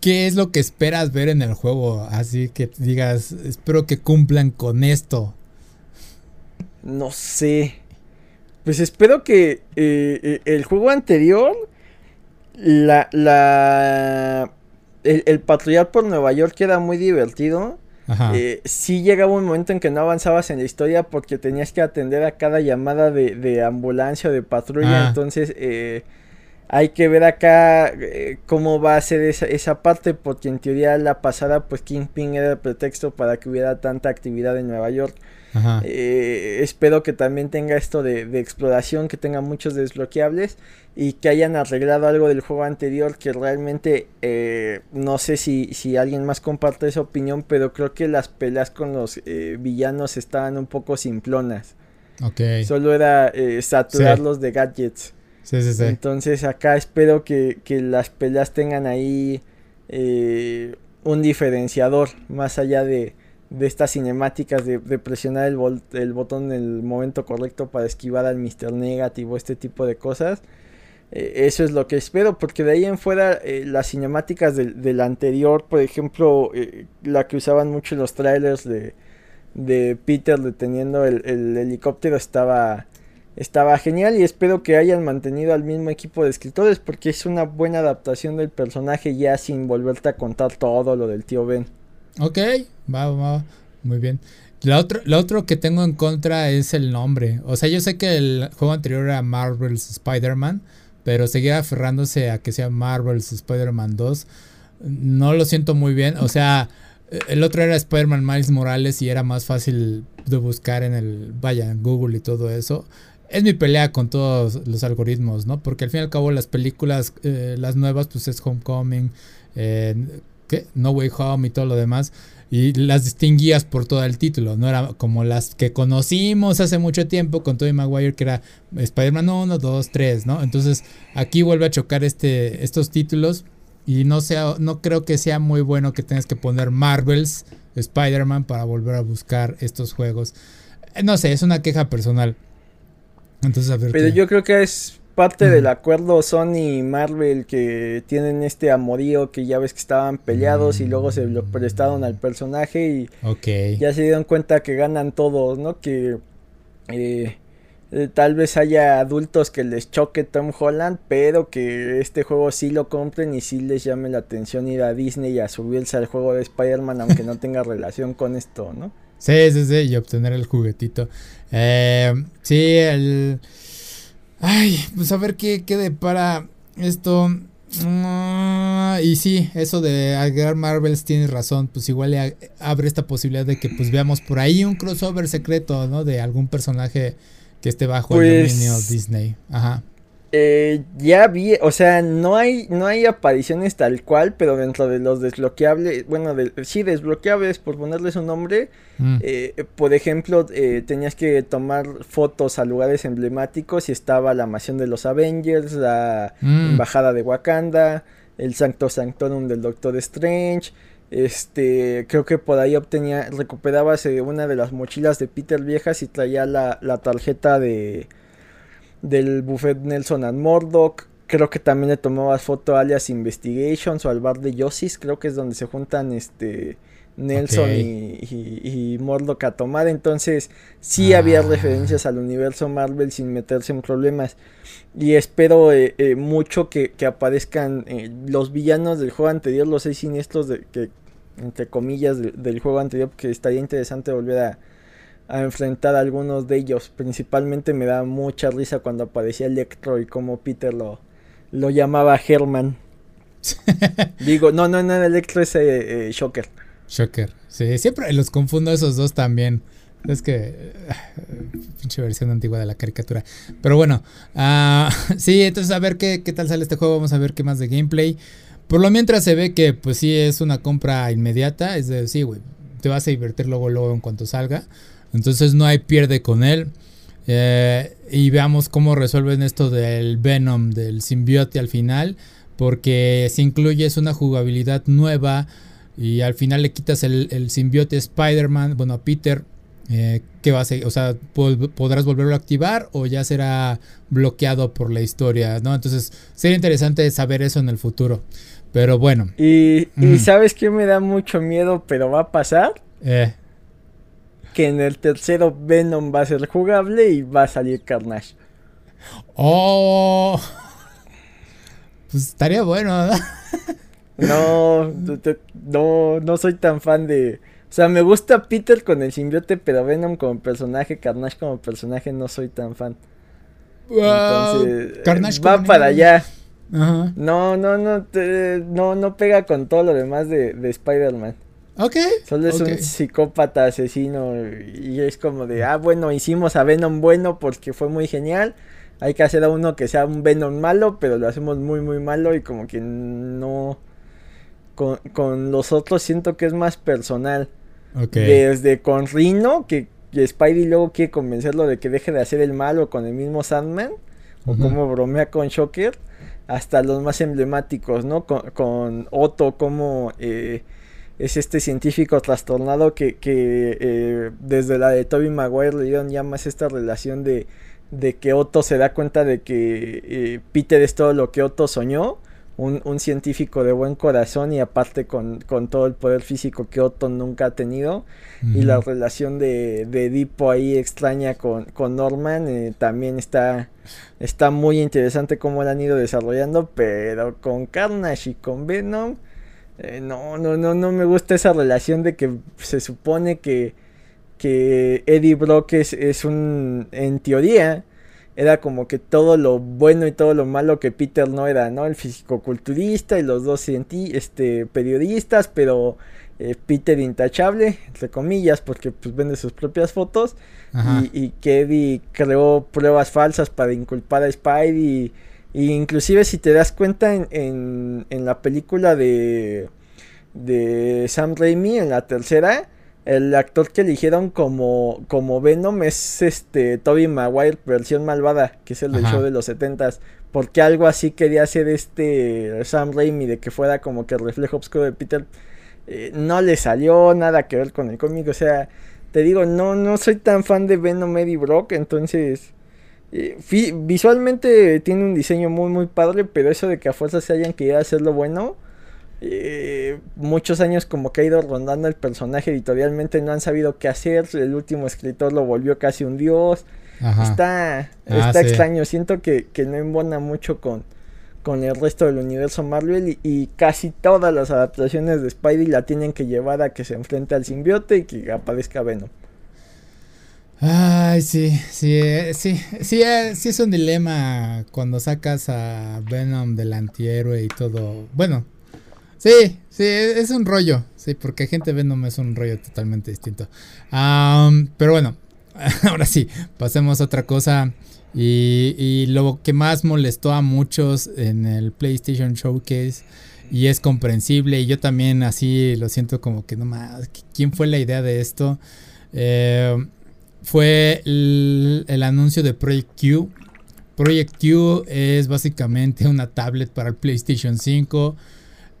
¿qué es lo que esperas ver en el juego? Así que digas, espero que cumplan con esto. No sé. Pues espero que eh, eh, el juego anterior, la, la, el, el, patrullar por Nueva York era muy divertido. Ajá. Eh, sí llegaba un momento en que no avanzabas en la historia porque tenías que atender a cada llamada de, de ambulancia o de patrulla. Ah. Entonces, eh, hay que ver acá eh, cómo va a ser esa, esa, parte, porque en teoría la pasada, pues Kingpin era el pretexto para que hubiera tanta actividad en Nueva York. Eh, espero que también tenga esto de, de, exploración, que tenga muchos desbloqueables y que hayan arreglado algo del juego anterior que realmente eh, no sé si, si alguien más comparte esa opinión, pero creo que las peleas con los villanos estaban un poco simplonas. Okay. Solo era saturarlos sí. de gadgets. Entonces acá espero que, que las peleas tengan ahí eh, un diferenciador más allá de, de estas cinemáticas de, presionar el, el, botón en el momento correcto para esquivar al Mr. Negativo, este tipo de cosas. Eh, eso es lo que espero, porque de ahí en fuera eh, las cinemáticas del, del, anterior, por ejemplo, la que usaban mucho los trailers de, de Peter deteniendo el, el helicóptero estaba estaba genial y espero que hayan mantenido al mismo equipo de escritores porque es una buena adaptación del personaje ya sin volverte a contar todo lo del tío Ben. Ok, va, va, muy bien. Lo otro, lo otro que tengo en contra es el nombre. O sea, yo sé que el juego anterior era Marvel's Spider-Man, pero seguir aferrándose a que sea Marvel's Spider-Man 2, no lo siento muy bien. O sea, el otro era Spider-Man Miles Morales y era más fácil de buscar en el, vaya, en Google y todo eso es mi pelea con todos los algoritmos, ¿no? Porque al fin y al cabo las películas, eh, las nuevas, pues es Homecoming, eh, ¿qué? No Way Home y todo lo demás. Y las distinguías por todo el título, no era como las que conocimos hace mucho tiempo con Tobey Maguire, que era Spider-Man 1, 2, 3, ¿no? Entonces aquí vuelve a chocar este, estos títulos y no, sea, no creo que sea muy bueno que tengas que poner Marvels Spider-Man para volver a buscar estos juegos. Eh, no sé, es una queja personal. Pero yo creo que es parte del acuerdo Sony y Marvel que tienen este amorío que ya ves que estaban peleados y luego se lo prestaron al personaje y ya se dieron cuenta que ganan todos, ¿no? Que eh, eh, tal vez haya adultos que les choque Tom Holland, pero que este juego sí lo compren y sí les llame la atención ir a Disney y a subirse al juego de Spider-Man aunque no tenga relación con esto, ¿no? Sí, sí, sí, y obtener el juguetito. Eh, sí, el... Ay, pues a ver qué, qué depara esto. Uh, y sí, eso de agregar Marvels tienes razón, pues igual le abre esta posibilidad de que pues veamos por ahí un crossover secreto, ¿no? De algún personaje que esté bajo el pues dominio Disney. Ajá. Eh, ya vi, o sea, no hay, no hay apariciones tal cual, pero dentro de los desbloqueables, bueno, de, sí, desbloqueables, por ponerles un nombre, mm. eh, por ejemplo, eh, tenías que tomar fotos a lugares emblemáticos y estaba la mansión de los Avengers, la mm. embajada de Wakanda, el Sancto Sanctorum del Doctor Strange, este, creo que por ahí obtenía, recuperabas una de las mochilas de Peter viejas y traía la, la tarjeta de del buffet Nelson and Murdoch. Creo que también le tomabas foto a alias Investigations o al bar de Yosis. Creo que es donde se juntan este Nelson y, y, Murdoch a tomar. Entonces, sí había ah. referencias al universo Marvel sin meterse en problemas. Y espero eh, eh, mucho que, que aparezcan eh, los villanos del juego anterior, los seis siniestros de, que entre comillas, del juego anterior, porque estaría interesante volver a, a enfrentar a algunos de ellos. Principalmente me da mucha risa cuando aparecía Electro y como Peter lo, lo llamaba Herman. Digo, no, no, no, Electro es eh, Shocker. Shocker, sí, siempre los confundo esos dos también. Es que. Pinche versión antigua de la caricatura. Pero bueno. Uh, sí, entonces a ver qué, qué tal sale este juego. Vamos a ver qué más de gameplay. Por lo mientras se ve que, pues sí, es una compra inmediata. Es de, sí, güey. Te vas a divertir luego, luego en cuanto salga. Entonces no hay pierde con él. Eh, y veamos cómo resuelven esto del Venom, del simbiote al final. Porque si incluyes una jugabilidad nueva y al final le quitas el, el simbiote Spider-Man, bueno, a Peter, eh, ¿Qué va a ser? O sea, ¿podrás volverlo a activar o ya será bloqueado por la historia? ¿no? Entonces, sería interesante saber eso en el futuro. Pero bueno. Y, mm. ¿sabes qué me da mucho miedo, pero va a pasar? Eh. Que en el tercero Venom va a ser jugable y va a salir Carnage. ¡Oh! Pues estaría bueno, ¿verdad? no, no, no soy tan fan de o sea, me gusta Peter con el simbiote, pero Venom como personaje, Carnage como personaje, no soy tan fan. Entonces, Carnage va para allá. No, no, no, no, no pega con todo lo demás de, de Spider-Man. Ok. Solo es un psicópata asesino y es como de, ah, bueno, hicimos a Venom bueno porque fue muy genial. Hay que hacer a uno que sea un Venom malo, pero lo hacemos muy, muy malo y como que no... Con, con los otros siento que es más personal. Desde con Rino, que, Spidey luego quiere convencerlo de que deje de hacer el malo con el mismo Sandman, o como bromea con Shocker, hasta los más emblemáticos, ¿no? Con, Otto, como eh, es este científico trastornado que, eh, desde la de Toby Maguire le dieron ya más esta relación de, de que Otto se da cuenta de que eh, Peter es todo lo que Otto soñó un, científico de buen corazón y aparte con, todo el poder físico que Otto nunca ha tenido. Y la relación de, de Edipo ahí extraña con, con Norman eh, también está, está muy interesante cómo la han ido desarrollando, pero con Carnage y con Venom, eh, no, no, no, no me gusta esa relación de que se supone que, que Eddie Brock es, es un, en teoría, era como que todo lo bueno y todo lo malo que Peter no era, ¿no? El fisicoculturista y los dos este, periodistas, pero eh, Peter intachable, entre comillas, porque pues vende sus propias fotos. Y, que Eddie creó pruebas falsas para inculpar a Spidey. Y, inclusive si te das cuenta en, en, en la película de, de Sam Raimi, en la tercera, el actor que eligieron como, como Venom es este Toby Maguire versión malvada, que es el del show de los setentas. Porque algo así quería hacer este Sam Raimi de que fuera como que el reflejo oscuro de Peter. Eh, no le salió nada que ver con el cómic. O sea, te digo, no, no soy tan fan de Venom Eddie Brock. Entonces, eh, visualmente tiene un diseño muy, muy padre. Pero eso de que a fuerza se hayan querido hacerlo bueno eh, muchos años como que ha ido rondando el personaje editorialmente, no han sabido qué hacer, el último escritor lo volvió casi un dios. Está, ah, está extraño, siento que, no embona mucho con, con el resto del universo Marvel y, casi todas las adaptaciones de Spidey la tienen que llevar a que se enfrente al simbiote y que aparezca Venom. Ay, sí, sí, eh, sí, sí, eh, sí es un dilema cuando sacas a Venom del antihéroe y todo. Bueno, Sí, sí, es un rollo. Sí, porque gente Venom es un rollo totalmente distinto. pero bueno, ahora sí, pasemos a otra cosa. Y, lo que más molestó a muchos en el PlayStation Showcase, y es comprensible, y yo también así lo siento como que no más, ¿quién fue la idea de esto? Eh, fue el, anuncio de Project Q. Project Q es básicamente una tablet para el PlayStation 5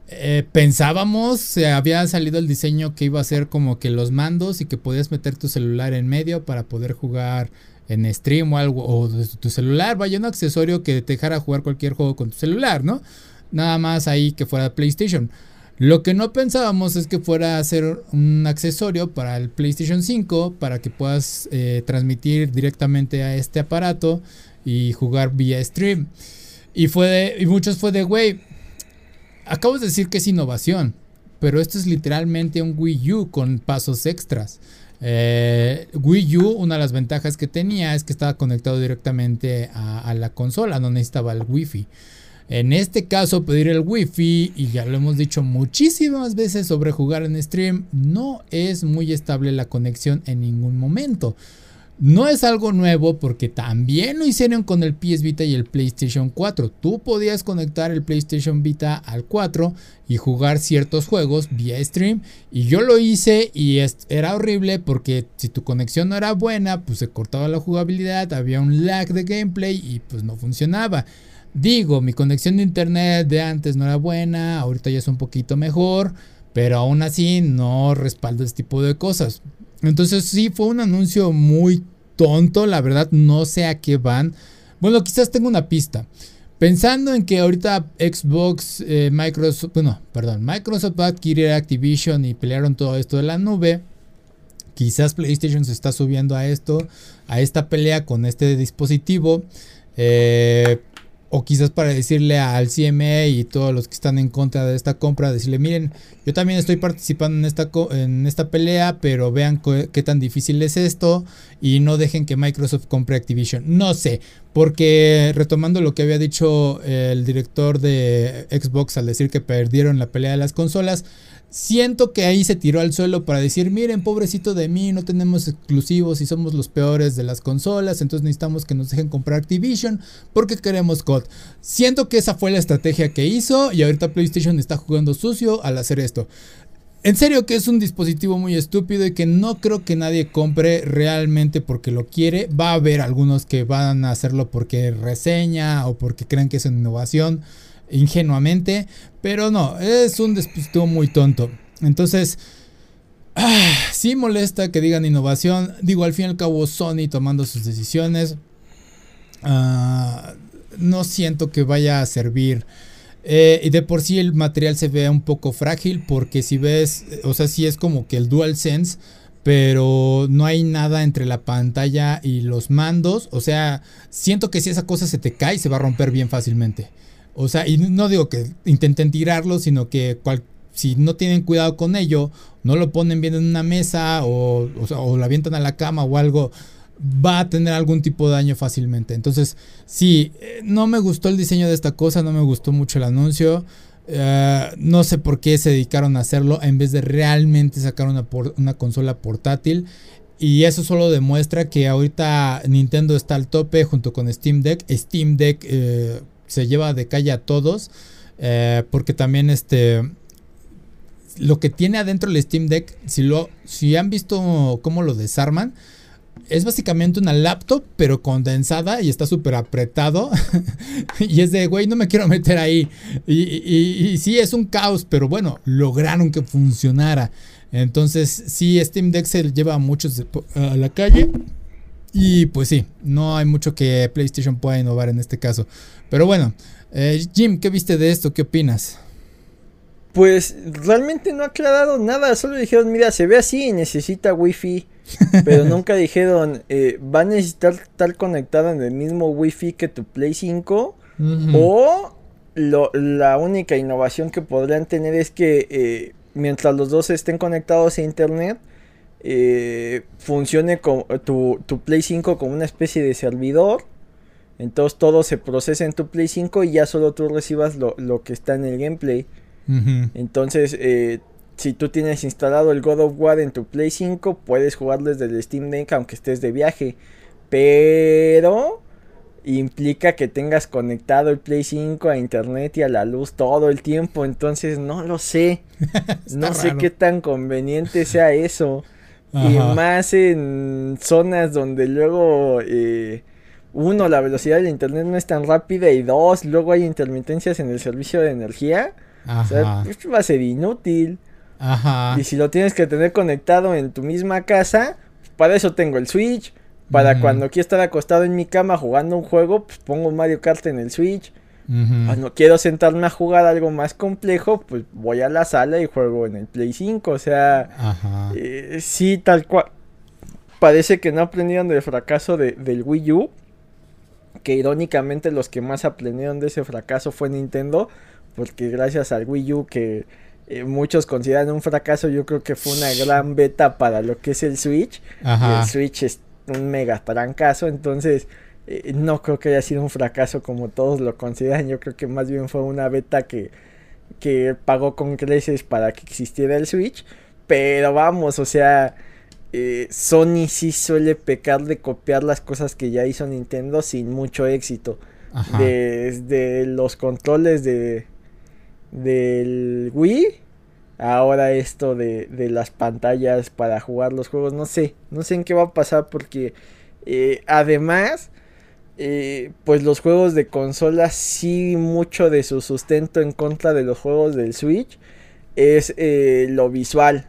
eh, pensábamos, se había salido el diseño que iba a ser como que los mandos y que podías meter tu celular en medio para poder jugar en stream o algo, o desde tu celular, vaya un accesorio que te dejara jugar cualquier juego con tu celular, ¿no? Nada más ahí que fuera PlayStation. Lo que no pensábamos es que fuera a ser un accesorio para el PlayStation 5 para que puedas eh, transmitir directamente a este aparato y jugar vía stream. Y fue muchos fue de, güey, acabo de decir que es innovación, pero esto es literalmente un Wii U con pasos extras. Eh, Wii U, una de las ventajas que tenía es que estaba conectado directamente a, la consola, no necesitaba el Wi-Fi. En este caso, pedir el Wi-Fi, y ya lo hemos dicho muchísimas veces sobre jugar en stream, no es muy estable la conexión en ningún momento. No es algo nuevo porque también lo hicieron con el PS Vita y el PlayStation 4. Tú podías conectar el PlayStation Vita al 4 y jugar ciertos juegos vía stream. Y yo lo hice y era horrible porque si tu conexión no era buena, pues se cortaba la jugabilidad, había un lag de gameplay y pues no funcionaba. Digo, mi conexión de internet de antes no era buena, ahorita ya es un poquito mejor, pero aún así no respaldo este tipo de cosas. Entonces sí, fue un anuncio muy tonto, la verdad no sé a qué van. Bueno, quizás tengo una pista. Pensando en que ahorita Xbox, eh, Microsoft, bueno, perdón, Microsoft va a adquirir Activision y pelearon todo esto de la nube. Quizás PlayStation se está subiendo a esto, a esta pelea con este dispositivo. Eh, o quizás para decirle al CMA y todos los que están en contra de esta compra, decirle, miren, yo también estoy participando en esta, en esta pelea, pero vean qué tan difícil es esto y no dejen que Microsoft compre Activision. No sé, porque retomando lo que había dicho el director de Xbox al decir que perdieron la pelea de las consolas, Siento que ahí se tiró al suelo para decir, miren, pobrecito de mí, no tenemos exclusivos y somos los peores de las consolas, entonces necesitamos que nos dejen comprar Activision porque queremos COD. Siento que esa fue la estrategia que hizo y ahorita PlayStation está jugando sucio al hacer esto. En serio que es un dispositivo muy estúpido y que no creo que nadie compre realmente porque lo quiere. Va a haber algunos que van a hacerlo porque reseña o porque creen que es una innovación ingenuamente, pero no, es un dispositivo muy tonto. Entonces, ah, sí molesta que digan innovación. Digo, al fin y al cabo, Sony tomando sus decisiones. Ah, no siento que vaya a servir. Eh, y de por sí el material se ve un poco frágil porque si ves, o sea, sí es como que el DualSense, pero no hay nada entre la pantalla y los mandos. O sea, siento que si esa cosa se te cae, se va a romper bien fácilmente. O sea, y no digo que intenten tirarlo, sino que si no tienen cuidado con ello, no lo ponen bien en una mesa o, o, lo avientan a la cama o algo, va a tener algún tipo de daño fácilmente. Entonces, sí, eh, no me gustó el diseño de esta cosa, no me gustó mucho el anuncio. Eh, no sé por qué se dedicaron a hacerlo en vez de realmente sacar una, consola portátil. Y eso solo demuestra que ahorita Nintendo está al tope junto con Steam Deck. Steam Deck eh, se lleva de calle a todos. Eh, porque también este. Lo que tiene adentro el Steam Deck, si, lo, si han visto cómo lo desarman, es básicamente una laptop, pero condensada y está súper apretado. y es de, güey, no me quiero meter ahí. Y, y, sí, es un caos, pero bueno, lograron que funcionara. Entonces, sí, Steam Deck se lleva a muchos a la calle. Y pues sí, no hay mucho que PlayStation pueda innovar en este caso. Pero bueno, eh, Jim, ¿qué viste de esto? ¿Qué opinas? Pues realmente no ha aclarado nada, solo dijeron, mira, se ve así y necesita wifi. Pero nunca dijeron, eh, va a necesitar estar conectado en el mismo wifi que tu Play 5. O la única innovación que podrían tener es que eh, mientras los dos estén conectados a internet, funcione con tu, tu Play 5 como una especie de servidor entonces todo se procesa en tu Play 5 y ya solo tú recibas lo, que está en el gameplay. Entonces, eh, si tú tienes instalado el God of War en tu Play 5, puedes jugar desde el Steam Deck aunque estés de viaje. Pero implica que tengas conectado el Play 5 a internet y a la luz todo el tiempo. Entonces no lo sé. no sé qué tan conveniente sea eso. Y más en zonas donde luego... Eh, uno, la velocidad del internet no es tan rápida y dos, luego hay intermitencias en el servicio de energía. O sea, esto va a ser inútil. Ajá. Y si lo tienes que tener conectado en tu misma casa, para eso tengo el Switch. Para cuando quiero estar acostado en mi cama jugando un juego, pues pongo Mario Kart en el Switch. Cuando quiero sentarme a jugar algo más complejo, pues voy a la sala y juego en el Play 5. O sea, eh, sí, tal cual. Parece que no aprendieron del fracaso de, del Wii U que irónicamente los que más aprendieron de ese fracaso fue Nintendo, porque gracias al Wii U que eh, muchos consideran un fracaso, yo creo que fue una gran beta para lo que es el Switch. el Switch es un mega trancazo, entonces eh, no creo que haya sido un fracaso como todos lo consideran, yo creo que más bien fue una beta que, que pagó con creces para que existiera el Switch, pero vamos, o sea, eh, Sony sí suele pecar de copiar las cosas que ya hizo Nintendo sin mucho éxito. Desde los controles de del Wii, ahora esto de, de, las pantallas para jugar los juegos, no sé, no sé en qué va a pasar porque eh, además, eh, pues los juegos de consola sí mucho de su sustento en contra de los juegos del Switch es lo visual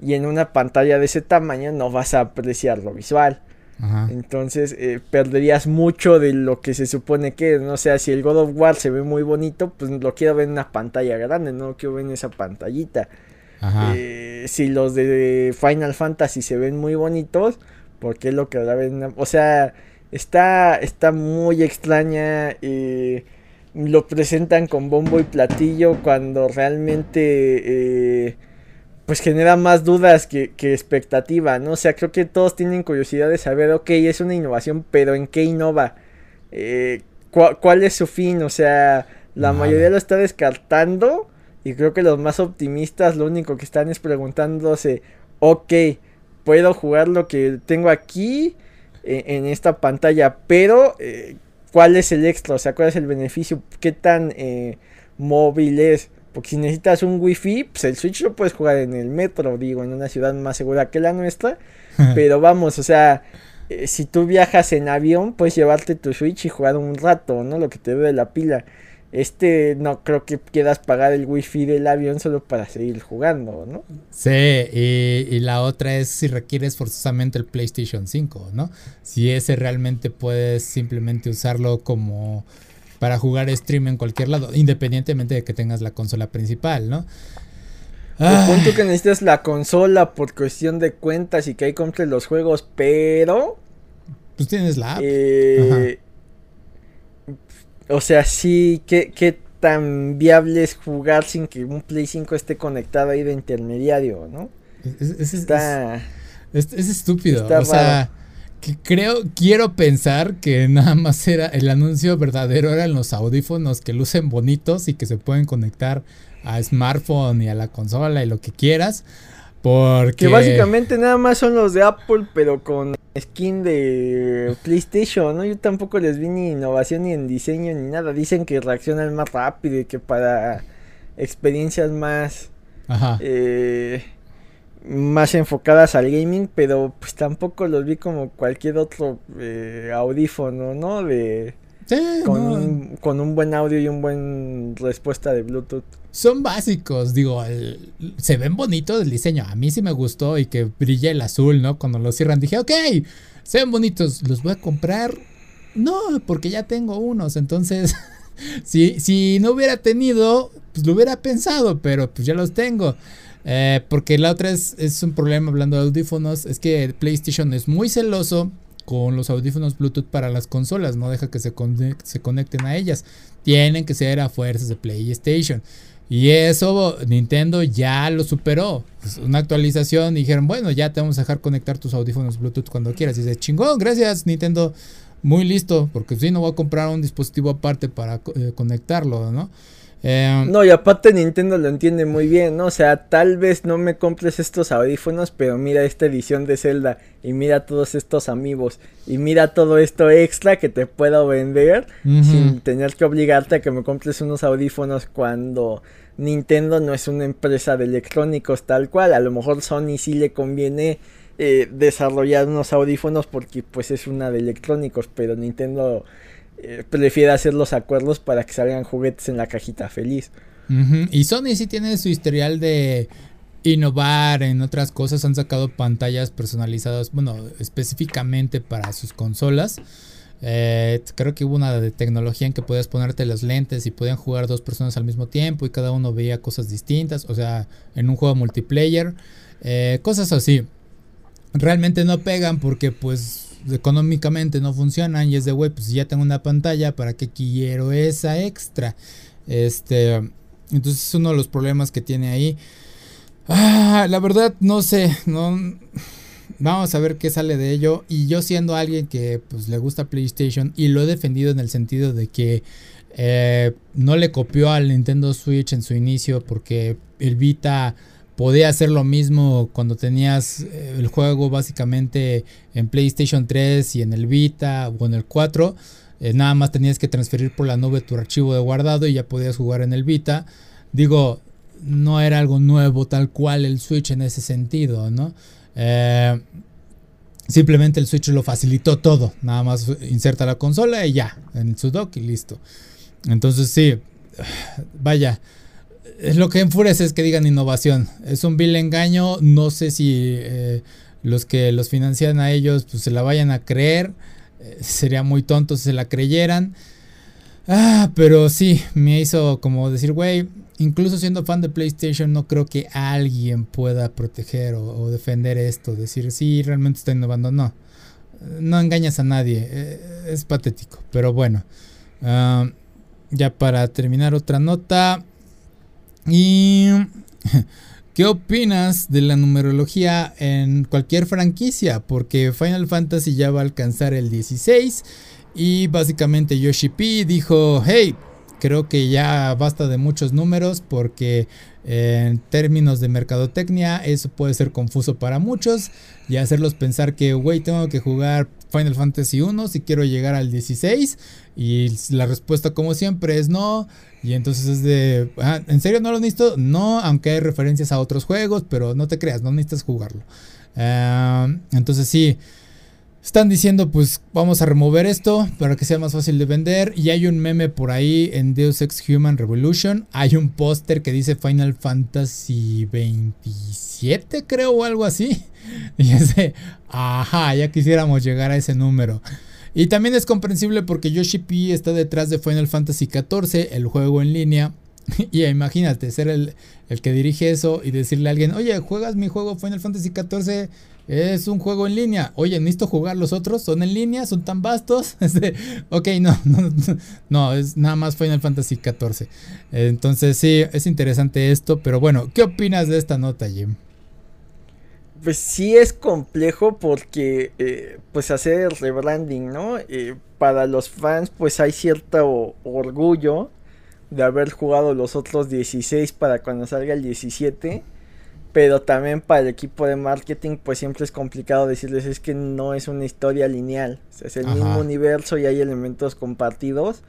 y en una pantalla de ese tamaño no vas a apreciar lo visual. Entonces eh, perderías mucho de lo que se supone que es, ¿no? O sea, si el God of War se ve muy bonito, pues lo quiero ver en una pantalla grande, no lo quiero ver en esa pantallita. Eh, si los de Final Fantasy se ven muy bonitos, ¿por qué lo querrá ver en una... O sea, está, está muy extraña. Eh, lo presentan con bombo y platillo cuando realmente pues genera más dudas que, que, expectativa, ¿no? O sea, creo que todos tienen curiosidad de saber, ok, es una innovación, pero ¿en qué innova? Eh, ¿Cuál es su fin? O sea, la mayoría lo está descartando y creo que los más optimistas lo único que están es preguntándose, ok, puedo jugar lo que tengo aquí eh, en, esta pantalla, pero eh, ¿cuál es el extra? O sea, ¿cuál es el beneficio? ¿Qué tan móvil es? Porque si necesitas un wifi, pues el Switch lo puedes jugar en el metro, digo, en una ciudad más segura que la nuestra. pero vamos, o sea, eh, si tú viajas en avión, puedes llevarte tu Switch y jugar un rato, ¿no? Lo que te dé la pila. Este no creo que quieras pagar el wifi del avión solo para seguir jugando, ¿no? Sí, y, y, la otra es si requieres forzosamente el PlayStation 5, ¿no? Si ese realmente puedes simplemente usarlo como para jugar stream en cualquier lado, independientemente de que tengas la consola principal, ¿no? El punto que necesitas la consola por cuestión de cuentas y que ahí compres los juegos, pero. Pues tienes la app. Eh, o sea, sí, ¿qué, ¿qué, tan viable es jugar sin que un Play 5 esté conectado ahí de intermediario, ¿no? Es, está. Es, estúpido. o sea creo, quiero pensar que nada más era el anuncio verdadero eran los audífonos que lucen bonitos y que se pueden conectar a smartphone y a la consola y lo que quieras. Porque... Que básicamente nada más son los de Apple, pero con skin de PlayStation, ¿no? Yo tampoco les vi ni innovación ni en diseño ni nada. Dicen que reaccionan más rápido y que para experiencias más... Ajá. Eh, más enfocadas al gaming, pero pues tampoco los vi como cualquier otro eh, audífono, ¿no? De con, Un, con un buen audio y un buen respuesta de Bluetooth. Son básicos, digo, se ven bonitos el diseño. A mí sí me gustó y que brilla el azul, ¿no? Cuando lo cierran dije, ok, se ven bonitos, los voy a comprar. No, porque ya tengo unos, entonces, si, si no hubiera tenido, pues lo hubiera pensado, pero pues ya los tengo. Eh, porque la otra es, es un problema hablando de audífonos. Es que PlayStation es muy celoso con los audífonos Bluetooth para las consolas. No deja que se, se conecten a ellas. Tienen que ser a fuerzas de PlayStation. Y eso Nintendo ya lo superó. Una actualización. Dijeron, bueno, ya te vamos a dejar conectar tus audífonos Bluetooth cuando quieras. Y dice, chingón, gracias Nintendo. Muy listo. Porque si no voy a comprar un dispositivo aparte para eh, conectarlo, ¿no? Em, no, y aparte Nintendo lo entiende muy bien, ¿no? O sea, tal vez no me compres estos audífonos, pero mira esta edición de Zelda y mira todos estos amigos y mira todo esto extra que te puedo vender sin tener que obligarte a que me compres unos audífonos cuando Nintendo no es una empresa de electrónicos tal cual. A lo mejor Sony sí le conviene eh, desarrollar unos audífonos porque pues es una de electrónicos, pero Nintendo eh, prefiere hacer los acuerdos para que salgan juguetes en la cajita feliz. Y Sony sí tiene su historial de innovar en otras cosas. Han sacado pantallas personalizadas, bueno, específicamente para sus consolas. Eh, creo que hubo una de tecnología en que podías ponerte las lentes y podían jugar dos personas al mismo tiempo y cada uno veía cosas distintas. O sea, en un juego multiplayer. Eh, cosas así. Realmente no pegan porque pues económicamente no funcionan y es de, güey, pues ya tengo una pantalla, ¿para qué quiero esa extra? Este, Entonces es uno de los problemas que tiene ahí. Ah, la verdad no sé, no vamos a ver qué sale de ello y yo siendo alguien que pues le gusta PlayStation y lo he defendido en el sentido de que eh, no le copió al Nintendo Switch en su inicio porque el Vita podía hacer lo mismo cuando tenías eh, el juego básicamente en PlayStation 3 y en el Vita o en el 4. Eh, nada más tenías que transferir por la nube tu archivo de guardado y ya podías jugar en el Vita. Digo, no era algo nuevo tal cual el Switch en ese sentido, ¿no? Eh, simplemente el Switch lo facilitó todo. Nada más inserta la consola y ya, en su dock y listo. Entonces sí, vaya. Lo que enfurece es que digan innovación. Es un vil engaño. No sé si eh, los que los financian a ellos pues, se la vayan a creer. Eh, sería muy tonto si se la creyeran. Ah, pero sí, me hizo como decir, güey, incluso siendo fan de PlayStation, no creo que alguien pueda proteger o, defender esto. Decir, sí, realmente está innovando. No, no engañas a nadie. Eh, es patético. Pero bueno, ah, ya para terminar otra nota. Y... ¿Qué opinas de la numerología en cualquier franquicia? Porque Final Fantasy ya va a alcanzar el 16 y básicamente Yoshi P dijo, hey, creo que ya basta de muchos números porque en términos de mercadotecnia eso puede ser confuso para muchos y hacerlos pensar que, güey, tengo que jugar Final Fantasy 1 si quiero llegar al 16 y la respuesta como siempre es no y entonces es de, ah, ¿en serio no lo necesito? No, aunque hay referencias a otros juegos, pero no te creas, no necesitas jugarlo. Eh, entonces sí, están diciendo, pues vamos a remover esto para que sea más fácil de vender. Y hay un meme por ahí en Deus Ex Human Revolution. Hay un póster que dice Final Fantasy 27, creo, o algo así. Y ese, ajá, ya quisiéramos llegar a ese número. Y también es comprensible porque Yoshi P está detrás de Final Fantasy 14, el juego en línea. Y imagínate ser el, el que dirige eso y decirle a alguien, oye, ¿juegas mi juego Final Fantasy 14? Es un juego en línea. Oye, necesito jugar los otros. Son en línea, son tan vastos. Este, ok, no, no, no, es nada más Final Fantasy XIV. Entonces, sí, es interesante esto. Pero bueno, ¿qué opinas de esta nota, Jim? Pues sí es complejo porque, eh, pues hacer el rebranding, ¿no? Eh, para los fans, pues hay cierto orgullo de haber jugado los otros 16 para cuando salga el 17 pero también para el equipo de marketing pues siempre es complicado decirles es que no es una historia lineal, es el mismo universo y hay elementos compartidos,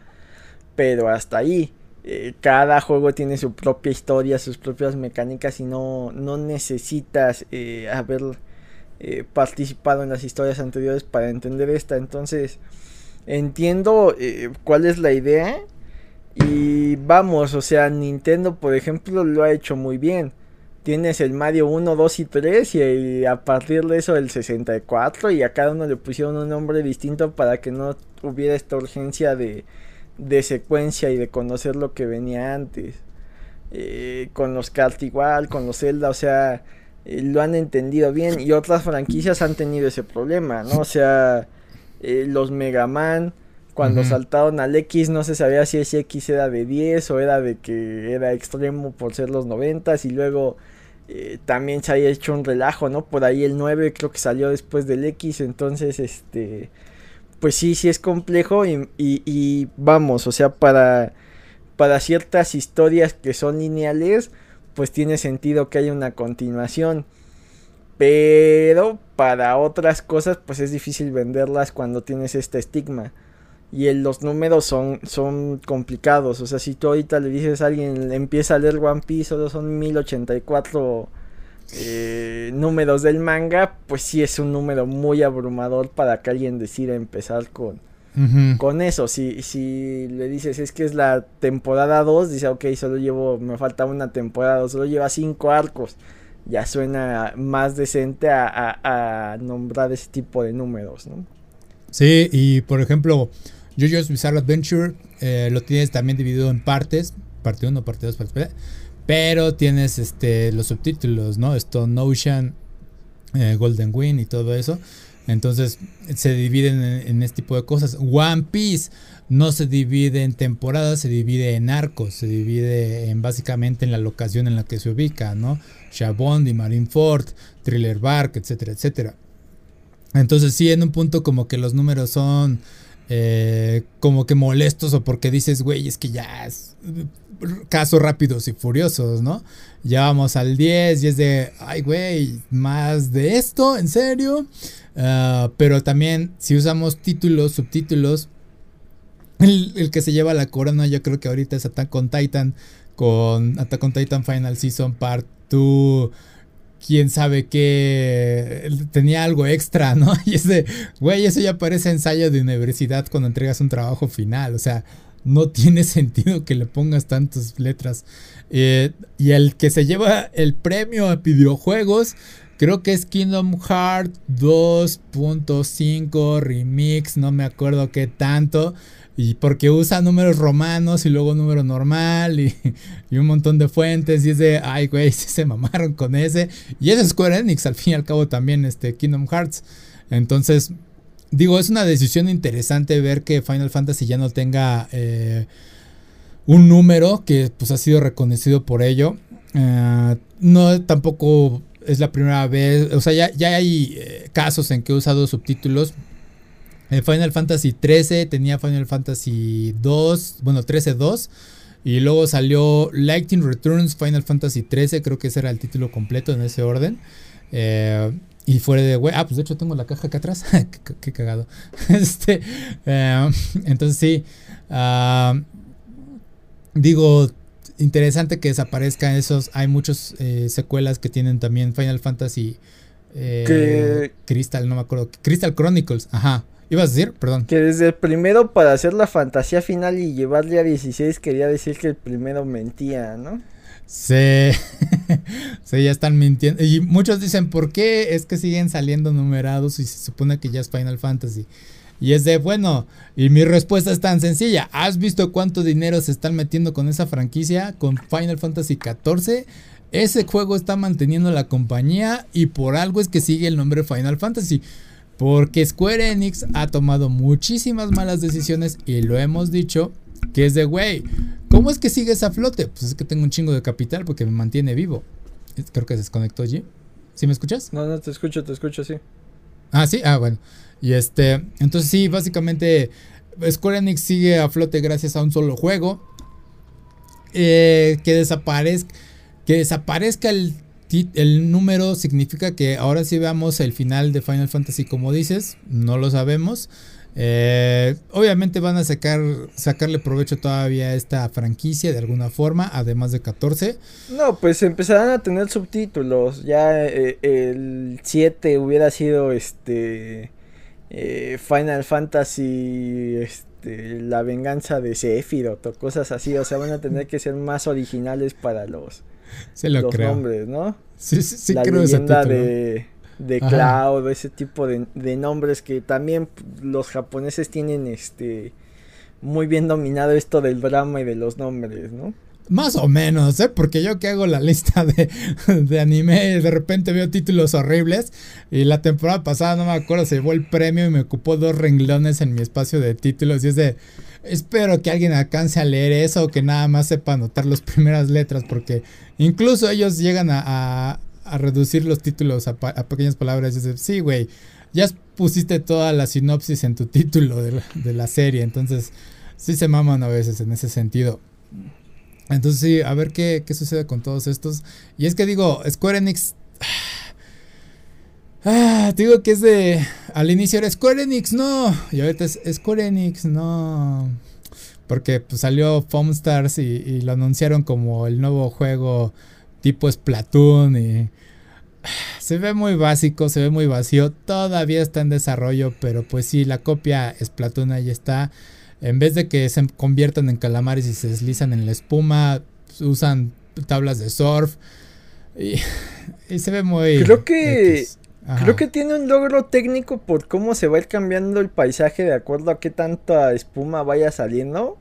pero hasta ahí. Eh, cada juego tiene su propia historia, sus propias mecánicas y no, no necesitas eh, haber eh, participado en las historias anteriores para entender esta. Entonces, entiendo cuál es la idea y vamos, o sea, Nintendo por ejemplo lo ha hecho muy bien tienes el Mario 1, 2 y 3 y, a partir de eso el 64 y a cada uno le pusieron un nombre distinto para que no hubiera esta urgencia de, de secuencia y de conocer lo que venía antes. Eh, con los Kart igual, con los Zelda, o sea, eh, lo han entendido bien y otras franquicias han tenido ese problema, ¿no? O sea, eh, los Mega Man, cuando saltaron al X no se sabía si ese X era de 10 o era de que era extremo por ser los 90 y luego también se había hecho un relajo, ¿no? Por ahí el 9 creo que salió después del X, entonces, este, pues sí, sí es complejo y, y, vamos, o sea, para, para ciertas historias que son lineales, pues tiene sentido que haya una continuación. Pero para otras cosas, pues es difícil venderlas cuando tienes este estigma y los números son, son complicados. O sea, si tú ahorita le dices a alguien, empieza a leer One Piece, solo son 1084 eh, números del manga, pues sí es un número muy abrumador para que alguien decida empezar con, con eso. Si, si le dices, es que es la temporada 2, dice, ok, solo llevo, me falta una temporada, solo lleva 5 arcos. Ya suena más decente a, a nombrar ese tipo de números, ¿no? Sí, y por ejemplo, JoJo's Bizarre Adventure eh, lo tienes también dividido en partes, parte 1, parte 2, parte pero tienes este los subtítulos, ¿no? Stone Ocean, eh, Golden Wind y todo eso. Entonces se dividen en, este tipo de cosas. One Piece no se divide en temporadas, se divide en arcos, se divide en básicamente en la locación en la que se ubica, ¿no? Shabondi, Marineford, Thriller Bark, etcétera, etcétera. Entonces sí, en un punto como que los números son eh, como que molestos o porque dices, güey, es que ya es casos rápidos y furiosos, ¿no? Ya vamos al 10 y es de, ay, güey, más de esto, ¿en serio? Ah, pero también si usamos títulos, subtítulos, el, que se lleva la corona yo creo que ahorita es Attack on Titan con Attack on Titan Final Season Part 2 quién sabe qué tenía algo extra, ¿no? Y ese, güey, eso ya parece ensayo de universidad cuando entregas un trabajo final, o sea, no tiene sentido que le pongas tantas letras. Eh, y el que se lleva el premio a videojuegos, creo que es Kingdom Hearts 2.5 Remix, no me acuerdo qué tanto. Y porque usa números romanos y luego número normal y, un montón de fuentes. Y es de, ay, güey, se mamaron con ese. Y es Square Enix, al fin y al cabo, también este Kingdom Hearts. Entonces, digo, es una decisión interesante ver que Final Fantasy ya no tenga eh, un número que pues ha sido reconocido por ello. Eh, no tampoco es la primera vez, o sea, ya, ya hay eh, casos en que he usado subtítulos Final Fantasy 13 tenía Final Fantasy 2, bueno, 13-2. Y luego salió Lightning Returns Final Fantasy 13, creo que ese era el título completo en ese orden. Eh, y fuera de, ah, pues de hecho tengo la caja acá atrás. qué, cagado. este, eh, entonces sí. Ah, digo, interesante que desaparezcan esos. Hay muchas eh, secuelas que tienen también Final Fantasy. Crystal, no me acuerdo. Crystal Chronicles, ajá. ¿Ibas a decir? Perdón. Que desde el primero para hacer la fantasía final y llevarle a 16 quería decir que el primero mentía, ¿no? Sí, sí, ya están mintiendo. Y muchos dicen, ¿por qué es que siguen saliendo numerados y se supone que ya es Final Fantasy? Y es de, bueno, y mi respuesta es tan sencilla. ¿Has visto cuánto dinero se están metiendo con esa franquicia? Con Final Fantasy XIV. Ese juego está manteniendo la compañía y por algo es que sigue el nombre Final Fantasy. Porque Square Enix ha tomado muchísimas malas decisiones y lo hemos dicho, que es de, güey, ¿cómo es que sigues a flote? Pues es que tengo un chingo de capital porque me mantiene vivo. Creo que se desconectó allí. ¿Sí me escuchas? No, no, te escucho, te escucho, sí. Ah, sí, ah, bueno. Y este, entonces sí, básicamente Square Enix sigue a flote gracias a un solo juego. Eh, que desaparezca, que desaparezca el el número significa que ahora sí veamos el final de Final Fantasy como dices, no lo sabemos. Eh, obviamente van a sacar sacarle provecho todavía a esta franquicia de alguna forma, además de 14. No, pues empezarán a tener subtítulos. Ya eh, el 7 hubiera sido este eh, Final Fantasy este, la venganza de Sephiroth o cosas así, o sea, van a tener que ser más originales para los Se lo los nombres, ¿no? Sí, sí, sí la creo leyenda de, de Cloud, ese tipo de, nombres que también los japoneses tienen este muy bien dominado esto del drama y de los nombres, ¿no? Más o menos, ¿eh? Porque yo que hago la lista de, de anime, de repente veo títulos horribles. Y la temporada pasada, no me acuerdo, se llevó el premio y me ocupó dos renglones en mi espacio de títulos. Y es de, espero que alguien alcance a leer eso o que nada más sepa anotar las primeras letras. Porque incluso ellos llegan a, a, reducir los títulos a, pequeñas palabras. Y es sí, güey, ya pusiste toda la sinopsis en tu título de de la serie. Entonces, sí se maman a veces en ese sentido. Entonces sí, a ver qué, qué sucede con todos estos. Y es que digo, Square Enix... Ah, digo que es de... Al inicio era Square Enix, no. Y ahorita es Square Enix, no. Porque pues, salió Foam Stars y, y, lo anunciaron como el nuevo juego tipo Splatoon y... Se ve muy básico, se ve muy vacío. Todavía está en desarrollo, pero pues sí, la copia Splatoon ahí está. En vez de que se conviertan en calamares y se deslizan en la espuma, usan tablas de surf. Y, se ve muy. Creo que. Creo que tiene un logro técnico por cómo se va a ir cambiando el paisaje de acuerdo a qué tanta espuma vaya saliendo.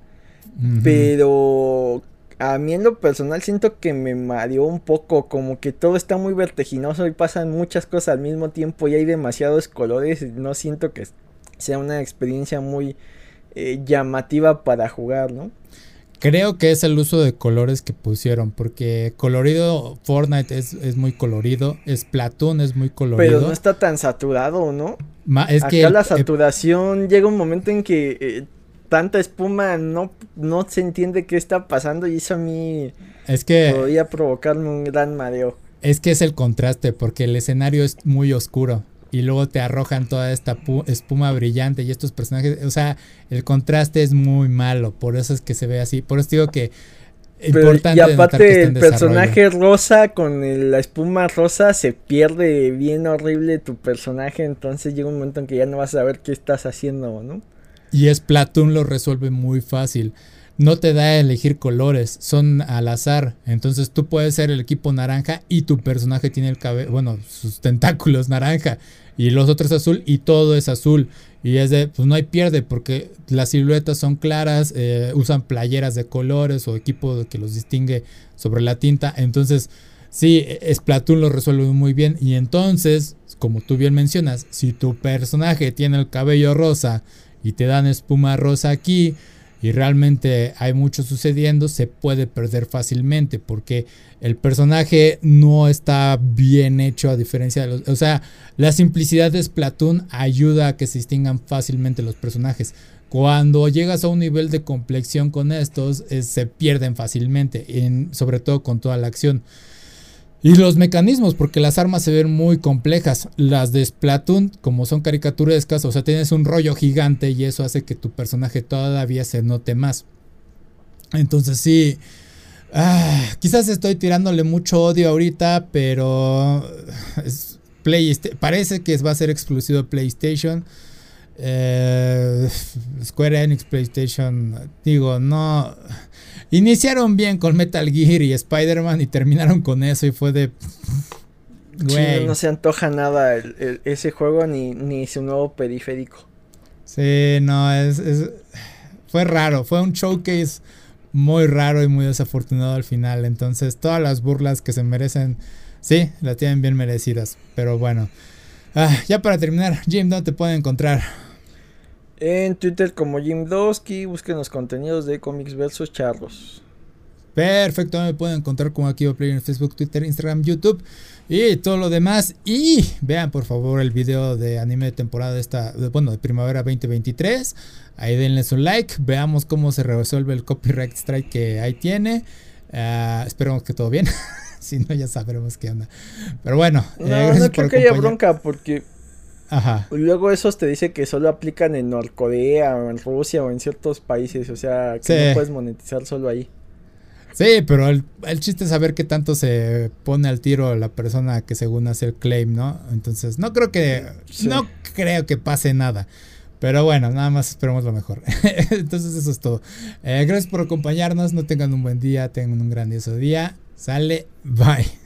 Pero a mí en lo personal siento que me mareó un poco, como que todo está muy vertiginoso y pasan muchas cosas al mismo tiempo y hay demasiados colores, no siento que sea una experiencia muy eh, llamativa para jugar, ¿no? Creo que es el uso de colores que pusieron, porque colorido Fortnite es, muy colorido, Splatoon es muy colorido. Pero no está tan saturado, ¿no? es Acá que la saturación llega un momento en que eh, tanta espuma no, no se entiende qué está pasando y eso a mí es que podría provocarme un gran mareo. Es que es el contraste, porque el escenario es muy oscuro y luego te arrojan toda esta espuma brillante y estos personajes, o sea, el contraste es muy malo, por eso es que se ve así, por eso digo que importante y aparte el personaje rosa con la espuma rosa se pierde bien horrible tu personaje, entonces llega un momento en que ya no vas a saber qué estás haciendo, ¿no? Y Splatoon lo resuelve muy fácil. No te da a elegir colores, son al azar. Entonces tú puedes ser el equipo naranja y tu personaje tiene el cabello, bueno, sus tentáculos naranja y los otros azul y todo es azul. Y es de, pues no hay pierde porque las siluetas son claras, eh, usan playeras de colores o equipo que los distingue sobre la tinta. Entonces, sí, Splatoon lo resuelve muy bien. Y entonces, como tú bien mencionas, si tu personaje tiene el cabello rosa y te dan espuma rosa aquí, y realmente hay mucho sucediendo, se puede perder fácilmente porque el personaje no está bien hecho a diferencia de los... O sea, la simplicidad de Splatoon ayuda a que se distingan fácilmente los personajes. Cuando llegas a un nivel de complexión con estos, se pierden fácilmente, en, sobre todo con toda la acción. Y los mecanismos, porque las armas se ven muy complejas. Las de Splatoon, como son caricaturescas, o sea, tienes un rollo gigante y eso hace que tu personaje todavía se note más. Entonces sí, ah, quizás estoy tirándole mucho odio ahorita, pero parece que va a ser exclusivo de PlayStation. Eh, Square Enix PlayStation, digo, no Iniciaron bien con Metal Gear y Spider-Man y terminaron con eso y fue de... no se antoja nada ese juego ni, ni su nuevo periférico. Sí, no, es, Fue raro, fue un showcase muy raro y muy desafortunado al final. Entonces, todas las burlas que se merecen, sí, las tienen bien merecidas. Pero bueno, ah, ya para terminar, Jim, ¿dónde te pueden encontrar? En Twitter como Jim Dosky, busquen los contenidos de Comics versus Charlos. Perfecto, me pueden encontrar como aquí Play en Facebook, Twitter, Instagram, YouTube y todo lo demás. Y vean por favor el video de anime de temporada de esta, bueno, de primavera 2023. Ahí denles un like, veamos cómo se resuelve el copyright strike que ahí tiene. Uh, esperemos que todo bien. si no, ya sabremos qué onda. Pero bueno, no, eh, no creo que haya bronca porque Ajá. Luego esos te dice que solo aplican en Norcorea o en Rusia o en ciertos países, o sea, que no puedes monetizar solo ahí. Sí, pero el, chiste es saber qué tanto se pone al tiro la persona que según hace el claim, ¿no? Entonces, no creo que no creo que pase nada. Pero bueno, nada más esperemos lo mejor. Entonces, eso es todo. Eh, gracias por acompañarnos. No tengan un buen día, tengan un grandioso día. Sale, bye.